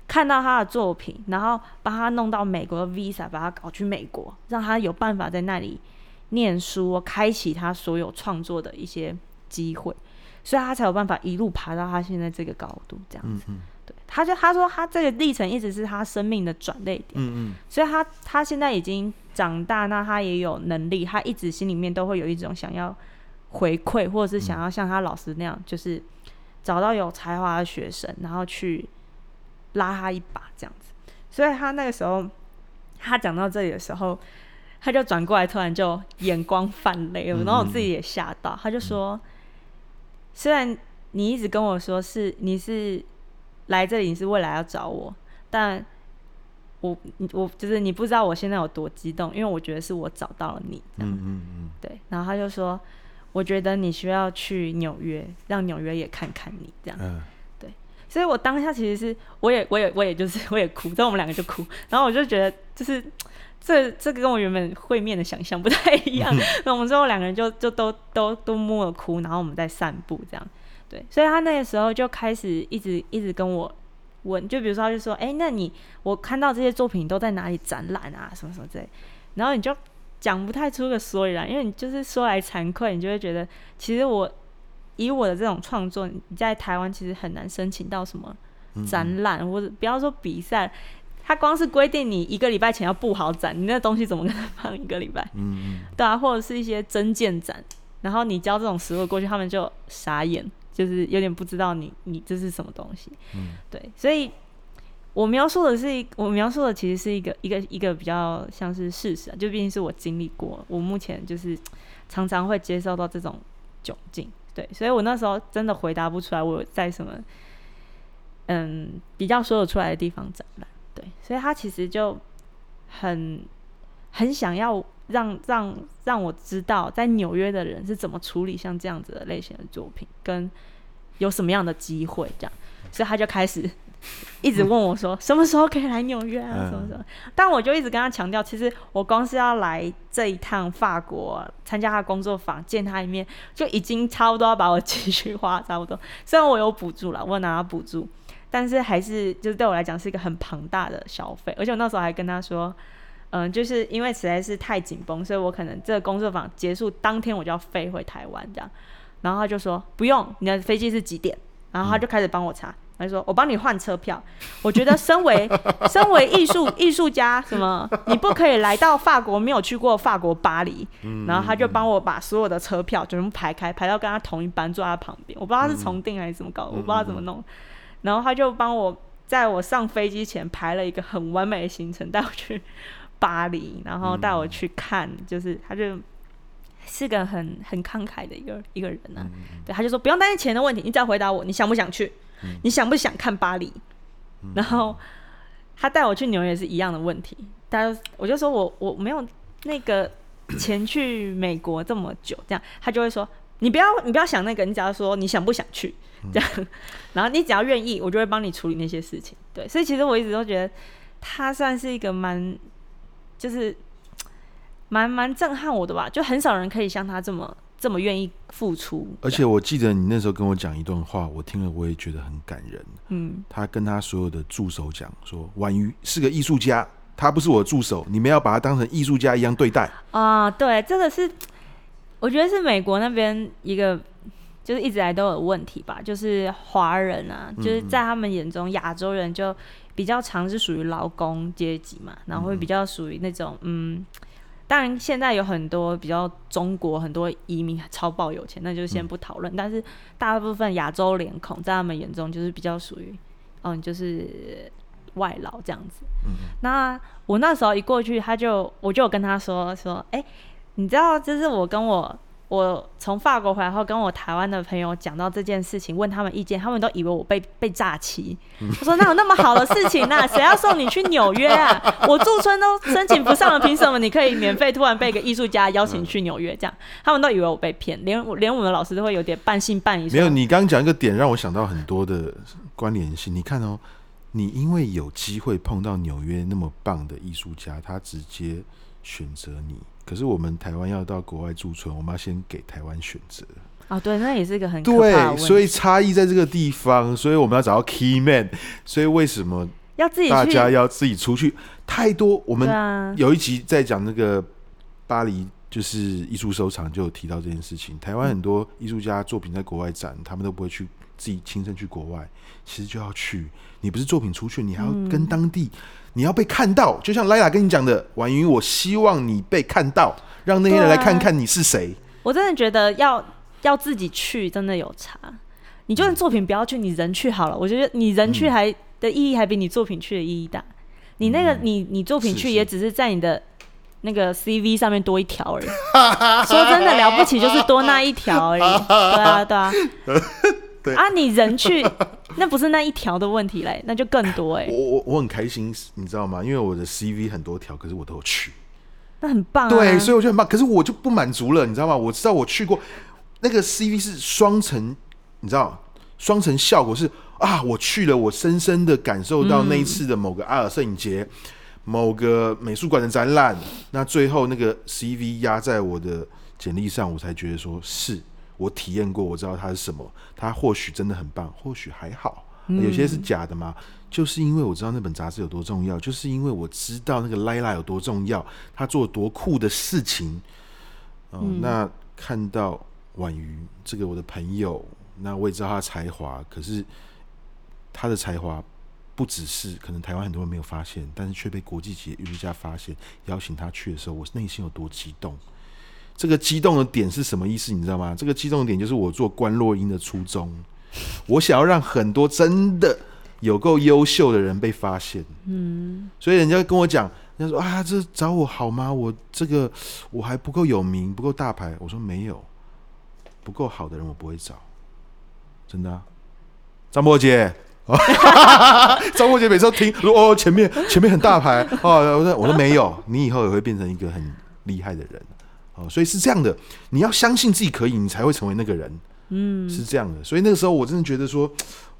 看到他的作品，然后帮他弄到美国的 visa，把他搞去美国，让他有办法在那里念书，开启他所有创作的一些机会，所以他才有办法一路爬到他现在这个高度，这样子。他就他说他这个历程一直是他生命的转捩点，嗯嗯，所以他他现在已经长大，那他也有能力，他一直心里面都会有一种想要回馈，或者是想要像他老师那样，就是找到有才华的学生，然后去拉他一把这样子。所以他那个时候，他讲到这里的时候，他就转过来，突然就眼光泛泪了，然后我自己也吓到，他就说，虽然你一直跟我说是你是。来这里你是未来要找我，但我我就是你不知道我现在有多激动，因为我觉得是我找到了你。嗯嗯嗯。对，然后他就说，我觉得你需要去纽约，让纽约也看看你这样。嗯。对，所以我当下其实是我也我也我也就是 *laughs* 我也哭，但我们两个就哭，然后我就觉得就是这这个跟我原本会面的想象不太一样，*laughs* 那我们最后两个人就就都都都默了哭，然后我们在散步这样。对，所以他那个时候就开始一直一直跟我问，就比如说他就说，哎，那你我看到这些作品都在哪里展览啊，什么什么之类，然后你就讲不太出个所以然，因为你就是说来惭愧，你就会觉得其实我以我的这种创作，你在台湾其实很难申请到什么展览，或者不要说比赛，他光是规定你一个礼拜前要布好展，你那东西怎么可能放一个礼拜？嗯嗯，对啊，或者是一些真件展，然后你交这种实物过去，他们就傻眼。就是有点不知道你你这是什么东西，嗯，对，所以我描述的是一，我描述的其实是一个一个一个比较像是事实啊，就毕竟是我经历过，我目前就是常常会接受到这种窘境，对，所以我那时候真的回答不出来我在什么，嗯，比较说得出来的地方展览，对，所以他其实就很很想要。让让让我知道，在纽约的人是怎么处理像这样子的类型的作品，跟有什么样的机会这样，所以他就开始一直问我说，什么时候可以来纽约啊？什么什么？但我就一直跟他强调，其实我光是要来这一趟法国参加他工作坊，见他一面，就已经差不多要把我积蓄花差不多。虽然我有补助了，我有拿到补助，但是还是就是对我来讲是一个很庞大的消费，而且我那时候还跟他说。嗯，就是因为实在是太紧绷，所以我可能这个工作坊结束当天我就要飞回台湾这样，然后他就说不用，你的飞机是几点？然后他就开始帮我查，他就说我帮你换车票。我觉得身为身为艺术艺术家，什么你不可以来到法国没有去过法国巴黎，然后他就帮我把所有的车票全部排开，排到跟他同一班坐在他旁边，我不知道他是重订还是怎么搞，我不知道怎么弄，然后他就帮我在我上飞机前排了一个很完美的行程带我去。巴黎，然后带我去看，嗯、就是他就是个很很慷慨的一个一个人呢、啊。嗯、对，他就说不用担心钱的问题，你只要回答我，你想不想去？嗯、你想不想看巴黎？嗯、然后他带我去纽约是一样的问题，但我就说我我没有那个钱去美国这么久，这样他就会说你不要你不要想那个，你只要说你想不想去这样，嗯、*laughs* 然后你只要愿意，我就会帮你处理那些事情。对，所以其实我一直都觉得他算是一个蛮。就是蛮蛮震撼我的吧，就很少人可以像他这么这么愿意付出。
而且我记得你那时候跟我讲一段话，我听了我也觉得很感人。嗯，他跟他所有的助手讲说，婉瑜是个艺术家，他不是我的助手，你们要把他当成艺术家一样对待。
啊，对，这个是我觉得是美国那边一个就是一直来都有问题吧，就是华人啊，就是在他们眼中亚洲人就。比较常是属于劳工阶级嘛，然后会比较属于那种嗯，嗯，当然现在有很多比较中国很多移民超爆有钱，那就先不讨论。嗯、但是大部分亚洲脸孔在他们眼中就是比较属于嗯，就是外劳这样子。嗯、那我那时候一过去，他就我就有跟他说说，哎、欸，你知道，就是我跟我。我从法国回来后，跟我台湾的朋友讲到这件事情，问他们意见，他们都以为我被被诈欺。我说哪有那么好的事情呢？*laughs* 谁要送你去纽约啊？我驻村都申请不上了，凭什么你可以免费突然被一个艺术家邀请去纽约？这样他们都以为我被骗，连连我们的老师都会有点半信半疑。
没有，你刚刚讲一个点让我想到很多的关联性。你看哦，你因为有机会碰到纽约那么棒的艺术家，他直接选择你。可是我们台湾要到国外驻村，我们要先给台湾选择。
哦，对，那也是一个很可怕的
所以差异在这个地方，所以我们要找到 key man。所以为什么
要自己
大家要自己出去？太多，我们有一集在讲那个巴黎，就是艺术收藏，就有提到这件事情。台湾很多艺术家作品在国外展，他们都不会去自己亲身去国外，其实就要去。你不是作品出去，你还要跟当地，嗯、你要被看到。就像莱拉跟你讲的，婉云，我希望你被看到，让那些人来看看你是谁。
我真的觉得要。要自己去真的有差，你就算作品不要去，你人去好了。我觉得你人去还的意义还比你作品去的意义大。你那个你你作品去也只是在你的那个 CV 上面多一条而已。*laughs* 说真的了不起就是多那一条而已。对 *laughs* 啊对啊。对啊，你人去那不是那一条的问题嘞，那就更多 *laughs* 哎。
我我我很开心，你知道吗？因为我的 CV 很多条，可是我都有去。
那很棒啊。
对，所以我就很棒。可是我就不满足了，你知道吗？我知道我去过。那个 CV 是双层，你知道，双层效果是啊，我去了，我深深的感受到那一次的某个阿尔摄影节，嗯、某个美术馆的展览，那最后那个 CV 压在我的简历上，我才觉得说是我体验过，我知道它是什么，它或许真的很棒，或许还好，有些是假的嘛，就是因为我知道那本杂志有多重要，就是因为我知道那个莱拉有多重要，他做多酷的事情，呃、嗯，那看到。婉瑜，这个我的朋友，那我也知道他的才华，可是他的才华不只是可能台湾很多人没有发现，但是却被国际级的艺术家发现，邀请他去的时候，我内心有多激动。这个激动的点是什么意思？你知道吗？这个激动点就是我做观落音的初衷，我想要让很多真的有够优秀的人被发现。嗯，所以人家跟我讲，人家说啊，这找我好吗？我这个我还不够有名，不够大牌。我说没有。不够好的人我不会找，真的、啊。张博姐，*laughs* 张博姐每次都听哦，前面前面很大牌哦，我说我说没有，你以后也会变成一个很厉害的人哦，所以是这样的，你要相信自己可以，你才会成为那个人，嗯，是这样的。所以那个时候我真的觉得说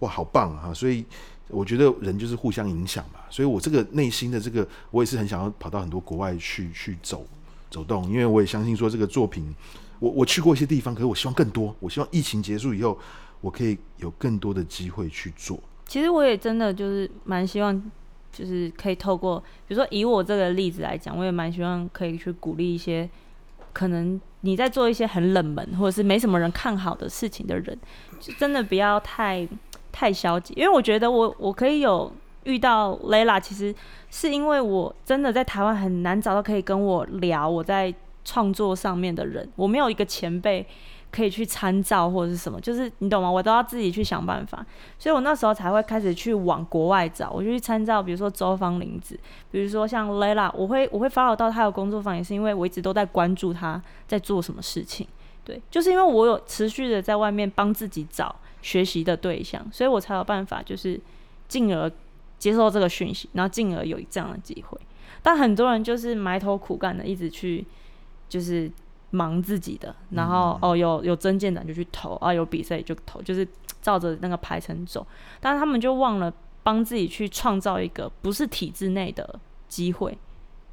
哇，好棒啊！所以我觉得人就是互相影响嘛，所以我这个内心的这个，我也是很想要跑到很多国外去去走走动，因为我也相信说这个作品。我我去过一些地方，可是我希望更多。我希望疫情结束以后，我可以有更多的机会去做。
其实我也真的就是蛮希望，就是可以透过，比如说以我这个例子来讲，我也蛮希望可以去鼓励一些可能你在做一些很冷门或者是没什么人看好的事情的人，就真的不要太太消极。因为我觉得我我可以有遇到 Lela，，其实是因为我真的在台湾很难找到可以跟我聊我在。创作上面的人，我没有一个前辈可以去参照或者是什么，就是你懂吗？我都要自己去想办法，所以我那时候才会开始去往国外找，我就去参照，比如说周芳玲子，比如说像 Lela，我会我会 follow 到他的工作坊，也是因为我一直都在关注他在做什么事情，对，就是因为我有持续的在外面帮自己找学习的对象，所以我才有办法就是进而接受这个讯息，然后进而有这样的机会。但很多人就是埋头苦干的，一直去。就是忙自己的，然后、嗯、哦有有征件展就去投啊，有比赛就投，就是照着那个排程走。但是他们就忘了帮自己去创造一个不是体制内的机会，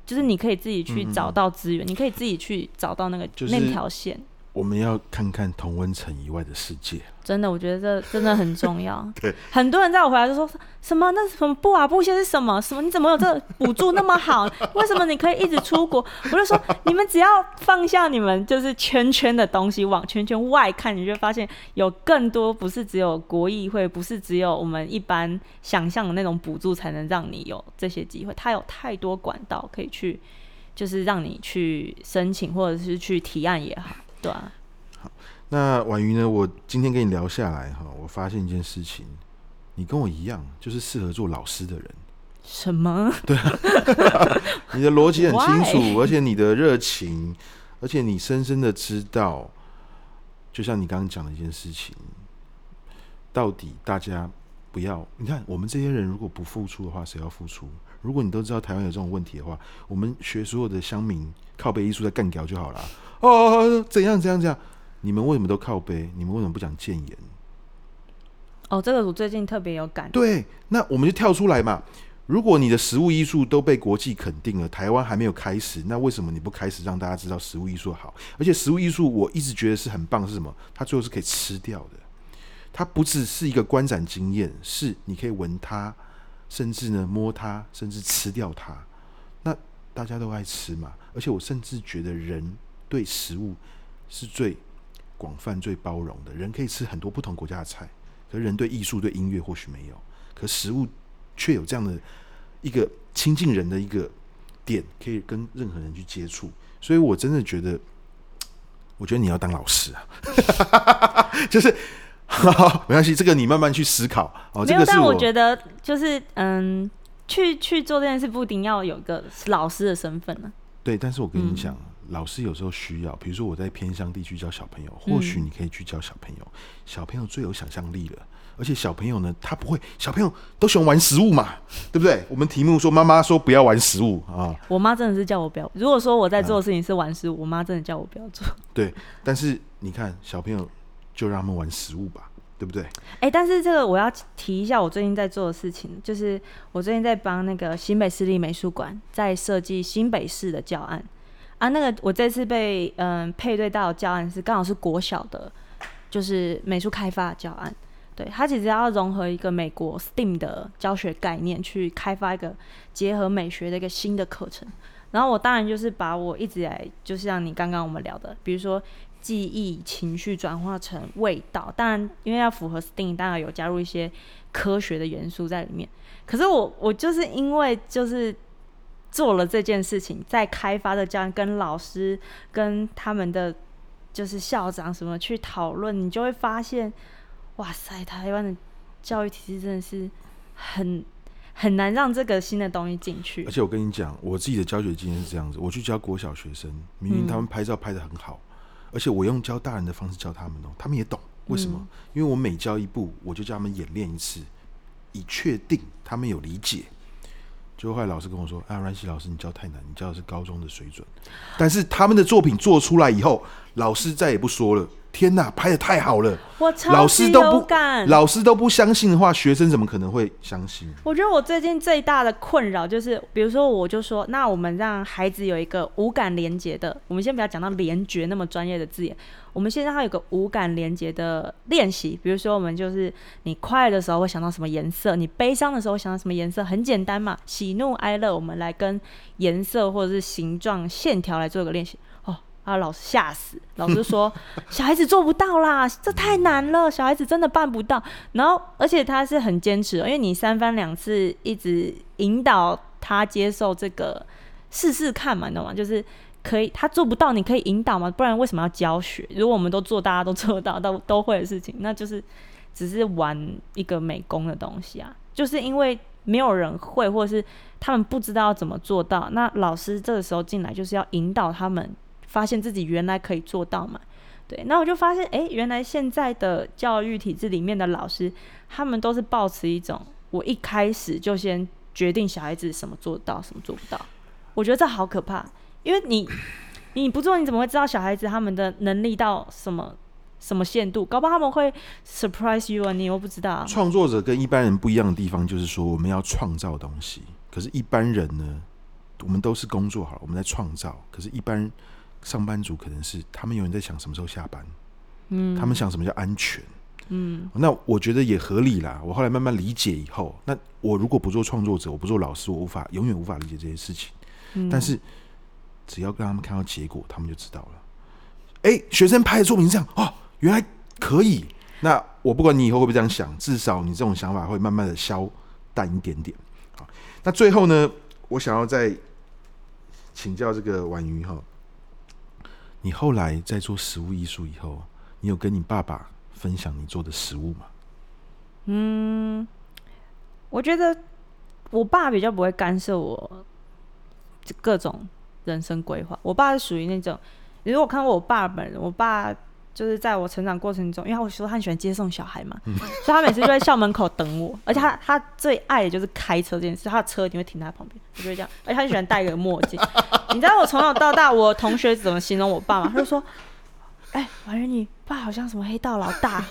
就是你可以自己去找到资源，嗯、你可以自己去找到那个、就是、那条线。
我们要看看同温层以外的世界。
真的，我觉得这真的很重要。*laughs*
对，
很多人在我回来就说什么？那什么布瓦布谢是什么？什么？你怎么有这个补助那么好？*laughs* 为什么你可以一直出国？我就说，你们只要放下你们就是圈圈的东西，往圈圈外看，你就发现有更多不是只有国议会，不是只有我们一般想象的那种补助才能让你有这些机会。它有太多管道可以去，就是让你去申请或者是去提案也好，对啊。
好那婉瑜呢？我今天跟你聊下来哈，我发现一件事情，你跟我一样，就是适合做老师的人。
什么？
对啊，*laughs* 你的逻辑很清楚，而且你的热情，而且你深深的知道，就像你刚刚讲的一件事情，到底大家不要，你看我们这些人如果不付出的话，谁要付出？如果你都知道台湾有这种问题的话，我们学所有的乡民靠背艺术在干掉就好了。哦，怎样怎样怎样？你们为什么都靠背？你们为什么不讲谏言？
哦，这个我最近特别有感。
对，那我们就跳出来嘛。如果你的食物艺术都被国际肯定了，台湾还没有开始，那为什么你不开始让大家知道食物艺术好？而且食物艺术我一直觉得是很棒，是什么？它最后是可以吃掉的，它不只是一个观展经验，是你可以闻它，甚至呢摸它，甚至吃掉它。那大家都爱吃嘛，而且我甚至觉得人对食物是最广泛、最包容的。人可以吃很多不同国家的菜，可是人对艺术、对音乐或许没有，可食物。却有这样的一个亲近人的一个点，可以跟任何人去接触，所以我真的觉得，我觉得你要当老师啊，*laughs* 就是好，没关系，这个你慢慢去思考哦。这个是我，
但我觉得就是嗯，去去做这件事不一定要有个老师的身份呢。
对，但是我跟你讲，嗯、老师有时候需要，比如说我在偏乡地区教小朋友，或许你可以去教小朋友，嗯、小朋友最有想象力了。而且小朋友呢，他不会，小朋友都喜欢玩食物嘛，对不对？我们题目说妈妈说不要玩食物啊。
我妈真的是叫我不要。如果说我在做的事情是玩食物，啊、我妈真的叫我不要做。
对，但是你看小朋友就让他们玩食物吧，对不对？
哎、欸，但是这个我要提一下，我最近在做的事情，就是我最近在帮那个新北市立美术馆在设计新北市的教案啊。那个我这次被嗯配对到的教案是刚好是国小的，就是美术开发的教案。对，它其实要融合一个美国 STEAM 的教学概念，去开发一个结合美学的一个新的课程。然后我当然就是把我一直以来，就像你刚刚我们聊的，比如说记忆、情绪转化成味道。当然，因为要符合 STEAM，当然有加入一些科学的元素在里面。可是我我就是因为就是做了这件事情，在开发的这样跟老师、跟他们的就是校长什么去讨论，你就会发现。哇塞，台湾的教育体系真的是很很难让这个新的东西进去。
而且我跟你讲，我自己的教学经验是这样子：我去教国小学生，明明他们拍照拍的很好，嗯、而且我用教大人的方式教他们哦，他们也懂为什么？嗯、因为我每教一步，我就叫他们演练一次，以确定他们有理解。就后来老师跟我说：“啊，阮西老师，你教太难，你教的是高中的水准。”但是他们的作品做出来以后，老师再也不说了。天呐，拍的太好了！
我超级有感。
老师都不，老师都不相信的话，学生怎么可能会相信？
我觉得我最近最大的困扰就是，比如说，我就说，那我们让孩子有一个五感连接的，我们先不要讲到联觉那么专业的字眼，我们先让他有个五感连接的练习。比如说，我们就是你快乐的时候会想到什么颜色，你悲伤的时候会想到什么颜色，很简单嘛，喜怒哀乐，我们来跟颜色或者是形状、线条来做一个练习。啊！老师吓死，老师说小孩子做不到啦，这太难了，小孩子真的办不到。然后，而且他是很坚持，因为你三番两次一直引导他接受这个试试看嘛，你懂吗？就是可以，他做不到，你可以引导嘛，不然为什么要教学？如果我们都做，大家都做到，都都会的事情，那就是只是玩一个美工的东西啊。就是因为没有人会，或者是他们不知道怎么做到，那老师这个时候进来就是要引导他们。发现自己原来可以做到嘛？对，那我就发现，哎，原来现在的教育体制里面的老师，他们都是抱持一种，我一开始就先决定小孩子什么做到，什么做不到。我觉得这好可怕，因为你 *coughs* 你不做，你怎么会知道小孩子他们的能力到什么什么限度？搞不好他们会 surprise you 啊，你又不知道。
创作者跟一般人不一样的地方，就是说我们要创造东西，可是一般人呢，我们都是工作好了，我们在创造，可是一般。上班族可能是他们永远在想什么时候下班，嗯，他们想什么叫安全，嗯，那我觉得也合理啦。我后来慢慢理解以后，那我如果不做创作者，我不做老师，我无法永远无法理解这些事情。嗯，但是只要让他们看到结果，他们就知道了。哎、欸，学生拍的作品是这样哦，原来可以。那我不管你以后会不会这样想，至少你这种想法会慢慢的消淡一点点。好，那最后呢，我想要再请教这个婉瑜哈。你后来在做食物艺术以后，你有跟你爸爸分享你做的食物吗？
嗯，我觉得我爸比较不会干涉我各种人生规划。我爸是属于那种，你如果看过我爸本人，我爸。就是在我成长过程中，因为他说他很喜欢接送小孩嘛，嗯、所以他每次就在校门口等我。而且他他最爱的就是开车这件事，他的车一定会停在他旁边，我就会这样。而且他很喜欢戴个墨镜。你知道我从小到大，我同学怎么形容我爸吗？他就说：“哎、欸，婉瑜，你爸好像什么黑道老大。”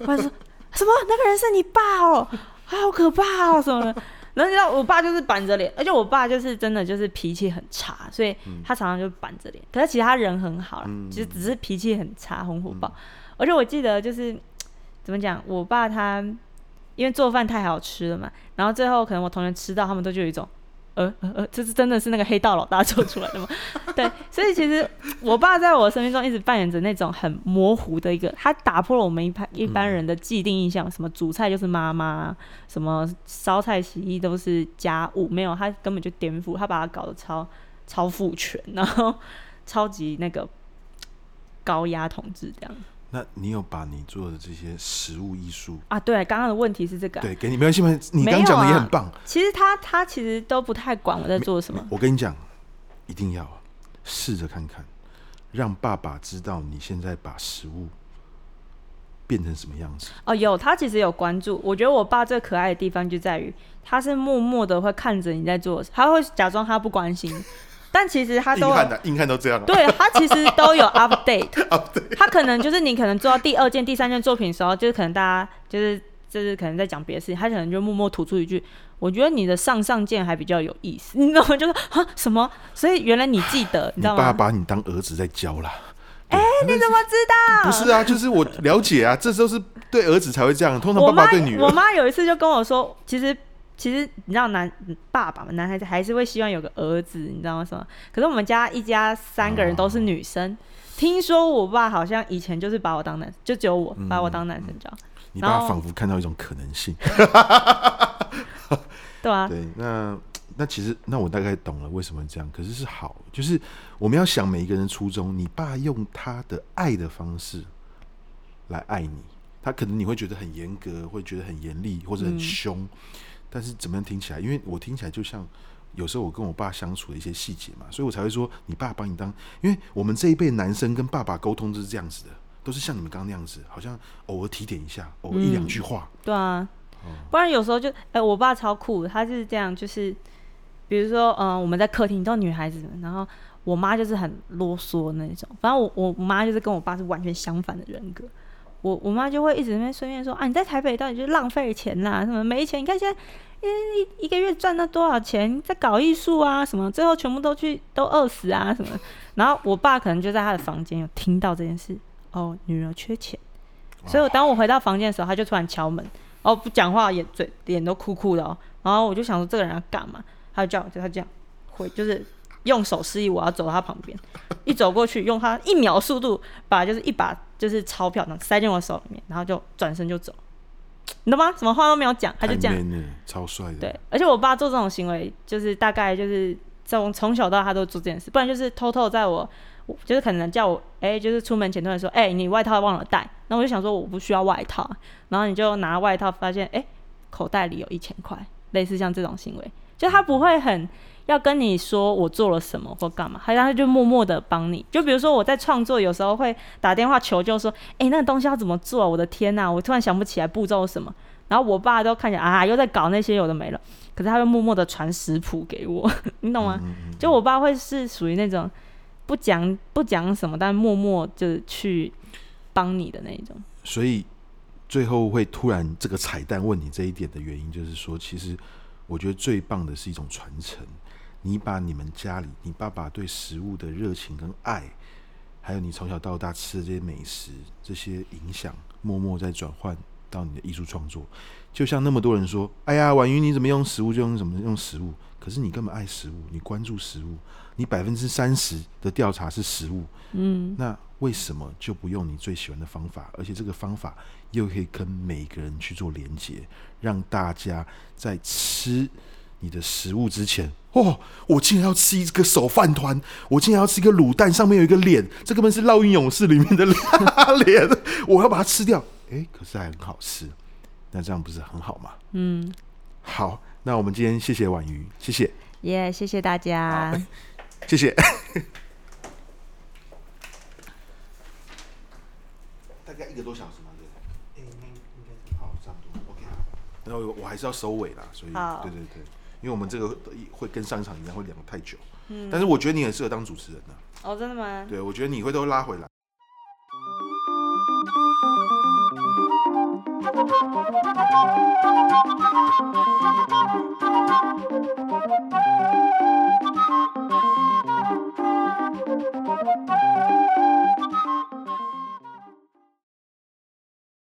或者说：“什么那个人是你爸哦，好可怕哦什么的。然后你知道我爸就是板着脸，而且我爸就是真的就是脾气很差，所以他常常就板着脸。可是其实他人很好啦，其实只是脾气很差，很火爆。而且我记得就是怎么讲，我爸他因为做饭太好吃了嘛，然后最后可能我同学吃到，他们都就有一种。呃呃呃，这是真的是那个黑道老大做出来的吗？*laughs* 对，所以其实我爸在我生命中一直扮演着那种很模糊的一个，他打破了我们一般一般人的既定印象，什么煮菜就是妈妈，什么烧菜洗衣都是家务，没有，他根本就颠覆，他把它搞得超超父权，然后超级那个高压统治这样。
那你有把你做的这些食物艺术
啊？对，刚刚的问题是这个。
对，给你没关系吗？你刚讲的也很棒。啊、
其实他他其实都不太管我在做什么。
我跟你讲，一定要试着看看，让爸爸知道你现在把食物变成什么样子。
哦，有，他其实有关注。我觉得我爸最可爱的地方就在于，他是默默的会看着你在做，他会假装他不关心。但其实他都硬汉
的，硬汉都这样。
对，他其实 *laughs* 都有 update。他可能就是你可能做到第二件、第三件作品的时候，就是可能大家就是就是可能在讲别的事情，他可能就默默吐出一句：“我觉得你的上上件还比较有意思。”你知道吗？就是啊什么？所以原来你记得，你知道吗？
你爸把 *laughs* 你当儿子在教啦。*laughs*
哎、欸，你怎么知道？
不是啊，就是我了解啊，这都是对儿子才会这样。通常爸爸对女儿，
我妈有一次就跟我说，其实。其实你知道男爸爸嘛，男孩子还是会希望有个儿子，你知道吗？什么？可是我们家一家三个人都是女生，哦、听说我爸好像以前就是把我当男，就只有我、嗯、把我当男生教。
你爸仿佛看到一种可能性。*laughs*
对啊。
对，那那其实那我大概懂了为什么这样。可是是好，就是我们要想每一个人初衷。你爸用他的爱的方式来爱你，他可能你会觉得很严格，会觉得很严厉或者很凶。嗯但是怎么样听起来？因为我听起来就像有时候我跟我爸相处的一些细节嘛，所以我才会说你爸把你当，因为我们这一辈男生跟爸爸沟通都是这样子的，都是像你们刚刚那样子，好像偶尔提点一下，偶尔一两句话。
嗯、对啊，不然有时候就哎、欸，我爸超酷，他是这样，就是比如说嗯、呃，我们在客厅都女孩子，然后我妈就是很啰嗦那种，反正我我妈就是跟我爸是完全相反的人格。我我妈就会一直在顺便说啊，你在台北到底就是浪费钱啦，什么没钱？你看现在一一一个月赚了多少钱，在搞艺术啊什么，最后全部都去都饿死啊什么。然后我爸可能就在他的房间有听到这件事，哦，女儿缺钱，所以我当我回到房间的时候，他就突然敲门，哦，不讲话，也嘴脸都哭哭的哦。然后我就想说这个人要干嘛？他就叫我就他这样回就是。用手示意我要走到他旁边，一走过去，用他一秒速度把就是一把就是钞票塞进我手里面，然后就转身就走，你懂吗？什么话都没有讲，他就这样，
超帅的。
对，而且我爸做这种行为，就是大概就是从从小到大他都做这件事，不然就是偷偷在我，就是可能叫我哎、就是出门前突然说哎、你外套忘了带，那我就想说我不需要外套，然后你就拿外套，发现哎、口袋里有一千块，类似像这种行为，就他不会很。要跟你说我做了什么或干嘛，他他就默默的帮你。就比如说我在创作，有时候会打电话求救，说：“哎、欸，那个东西要怎么做？我的天哪，我突然想不起来步骤什么。”然后我爸都看起来啊，又在搞那些有的没了。可是他会默默的传食谱给我，*laughs* 你懂吗？就我爸会是属于那种不讲不讲什么，但默默就去帮你的那一种。
所以最后会突然这个彩蛋问你这一点的原因，就是说，其实我觉得最棒的是一种传承。你把你们家里你爸爸对食物的热情跟爱，还有你从小到大吃的这些美食，这些影响，默默在转换到你的艺术创作。就像那么多人说：“哎呀，婉瑜你怎么用食物就用怎么用食物？”可是你根本爱食物，你关注食物，你百分之三十的调查是食物。嗯，那为什么就不用你最喜欢的方法？而且这个方法又可以跟每个人去做连接，让大家在吃。你的食物之前哦，我竟然要吃一个手饭团，我竟然要吃一个卤蛋，上面有一个脸，这根本是《烙印勇士》里面的 *laughs* 脸，我要把它吃掉。哎，可是还很好吃，那这样不是很好吗？嗯，好，那我们今天谢谢婉瑜，谢谢，
耶，yeah, 谢谢大家，
谢谢。*laughs* 大概一个多小时吗？对，应该应该好，差不多。OK，然后我还是要收尾啦，所以好对对对。因为我们这个会跟商场一样，会聊太久。嗯，但是我觉得你很适合当主持人呢。
哦，真的吗？
对，我觉得你会都拉回来。*laughs*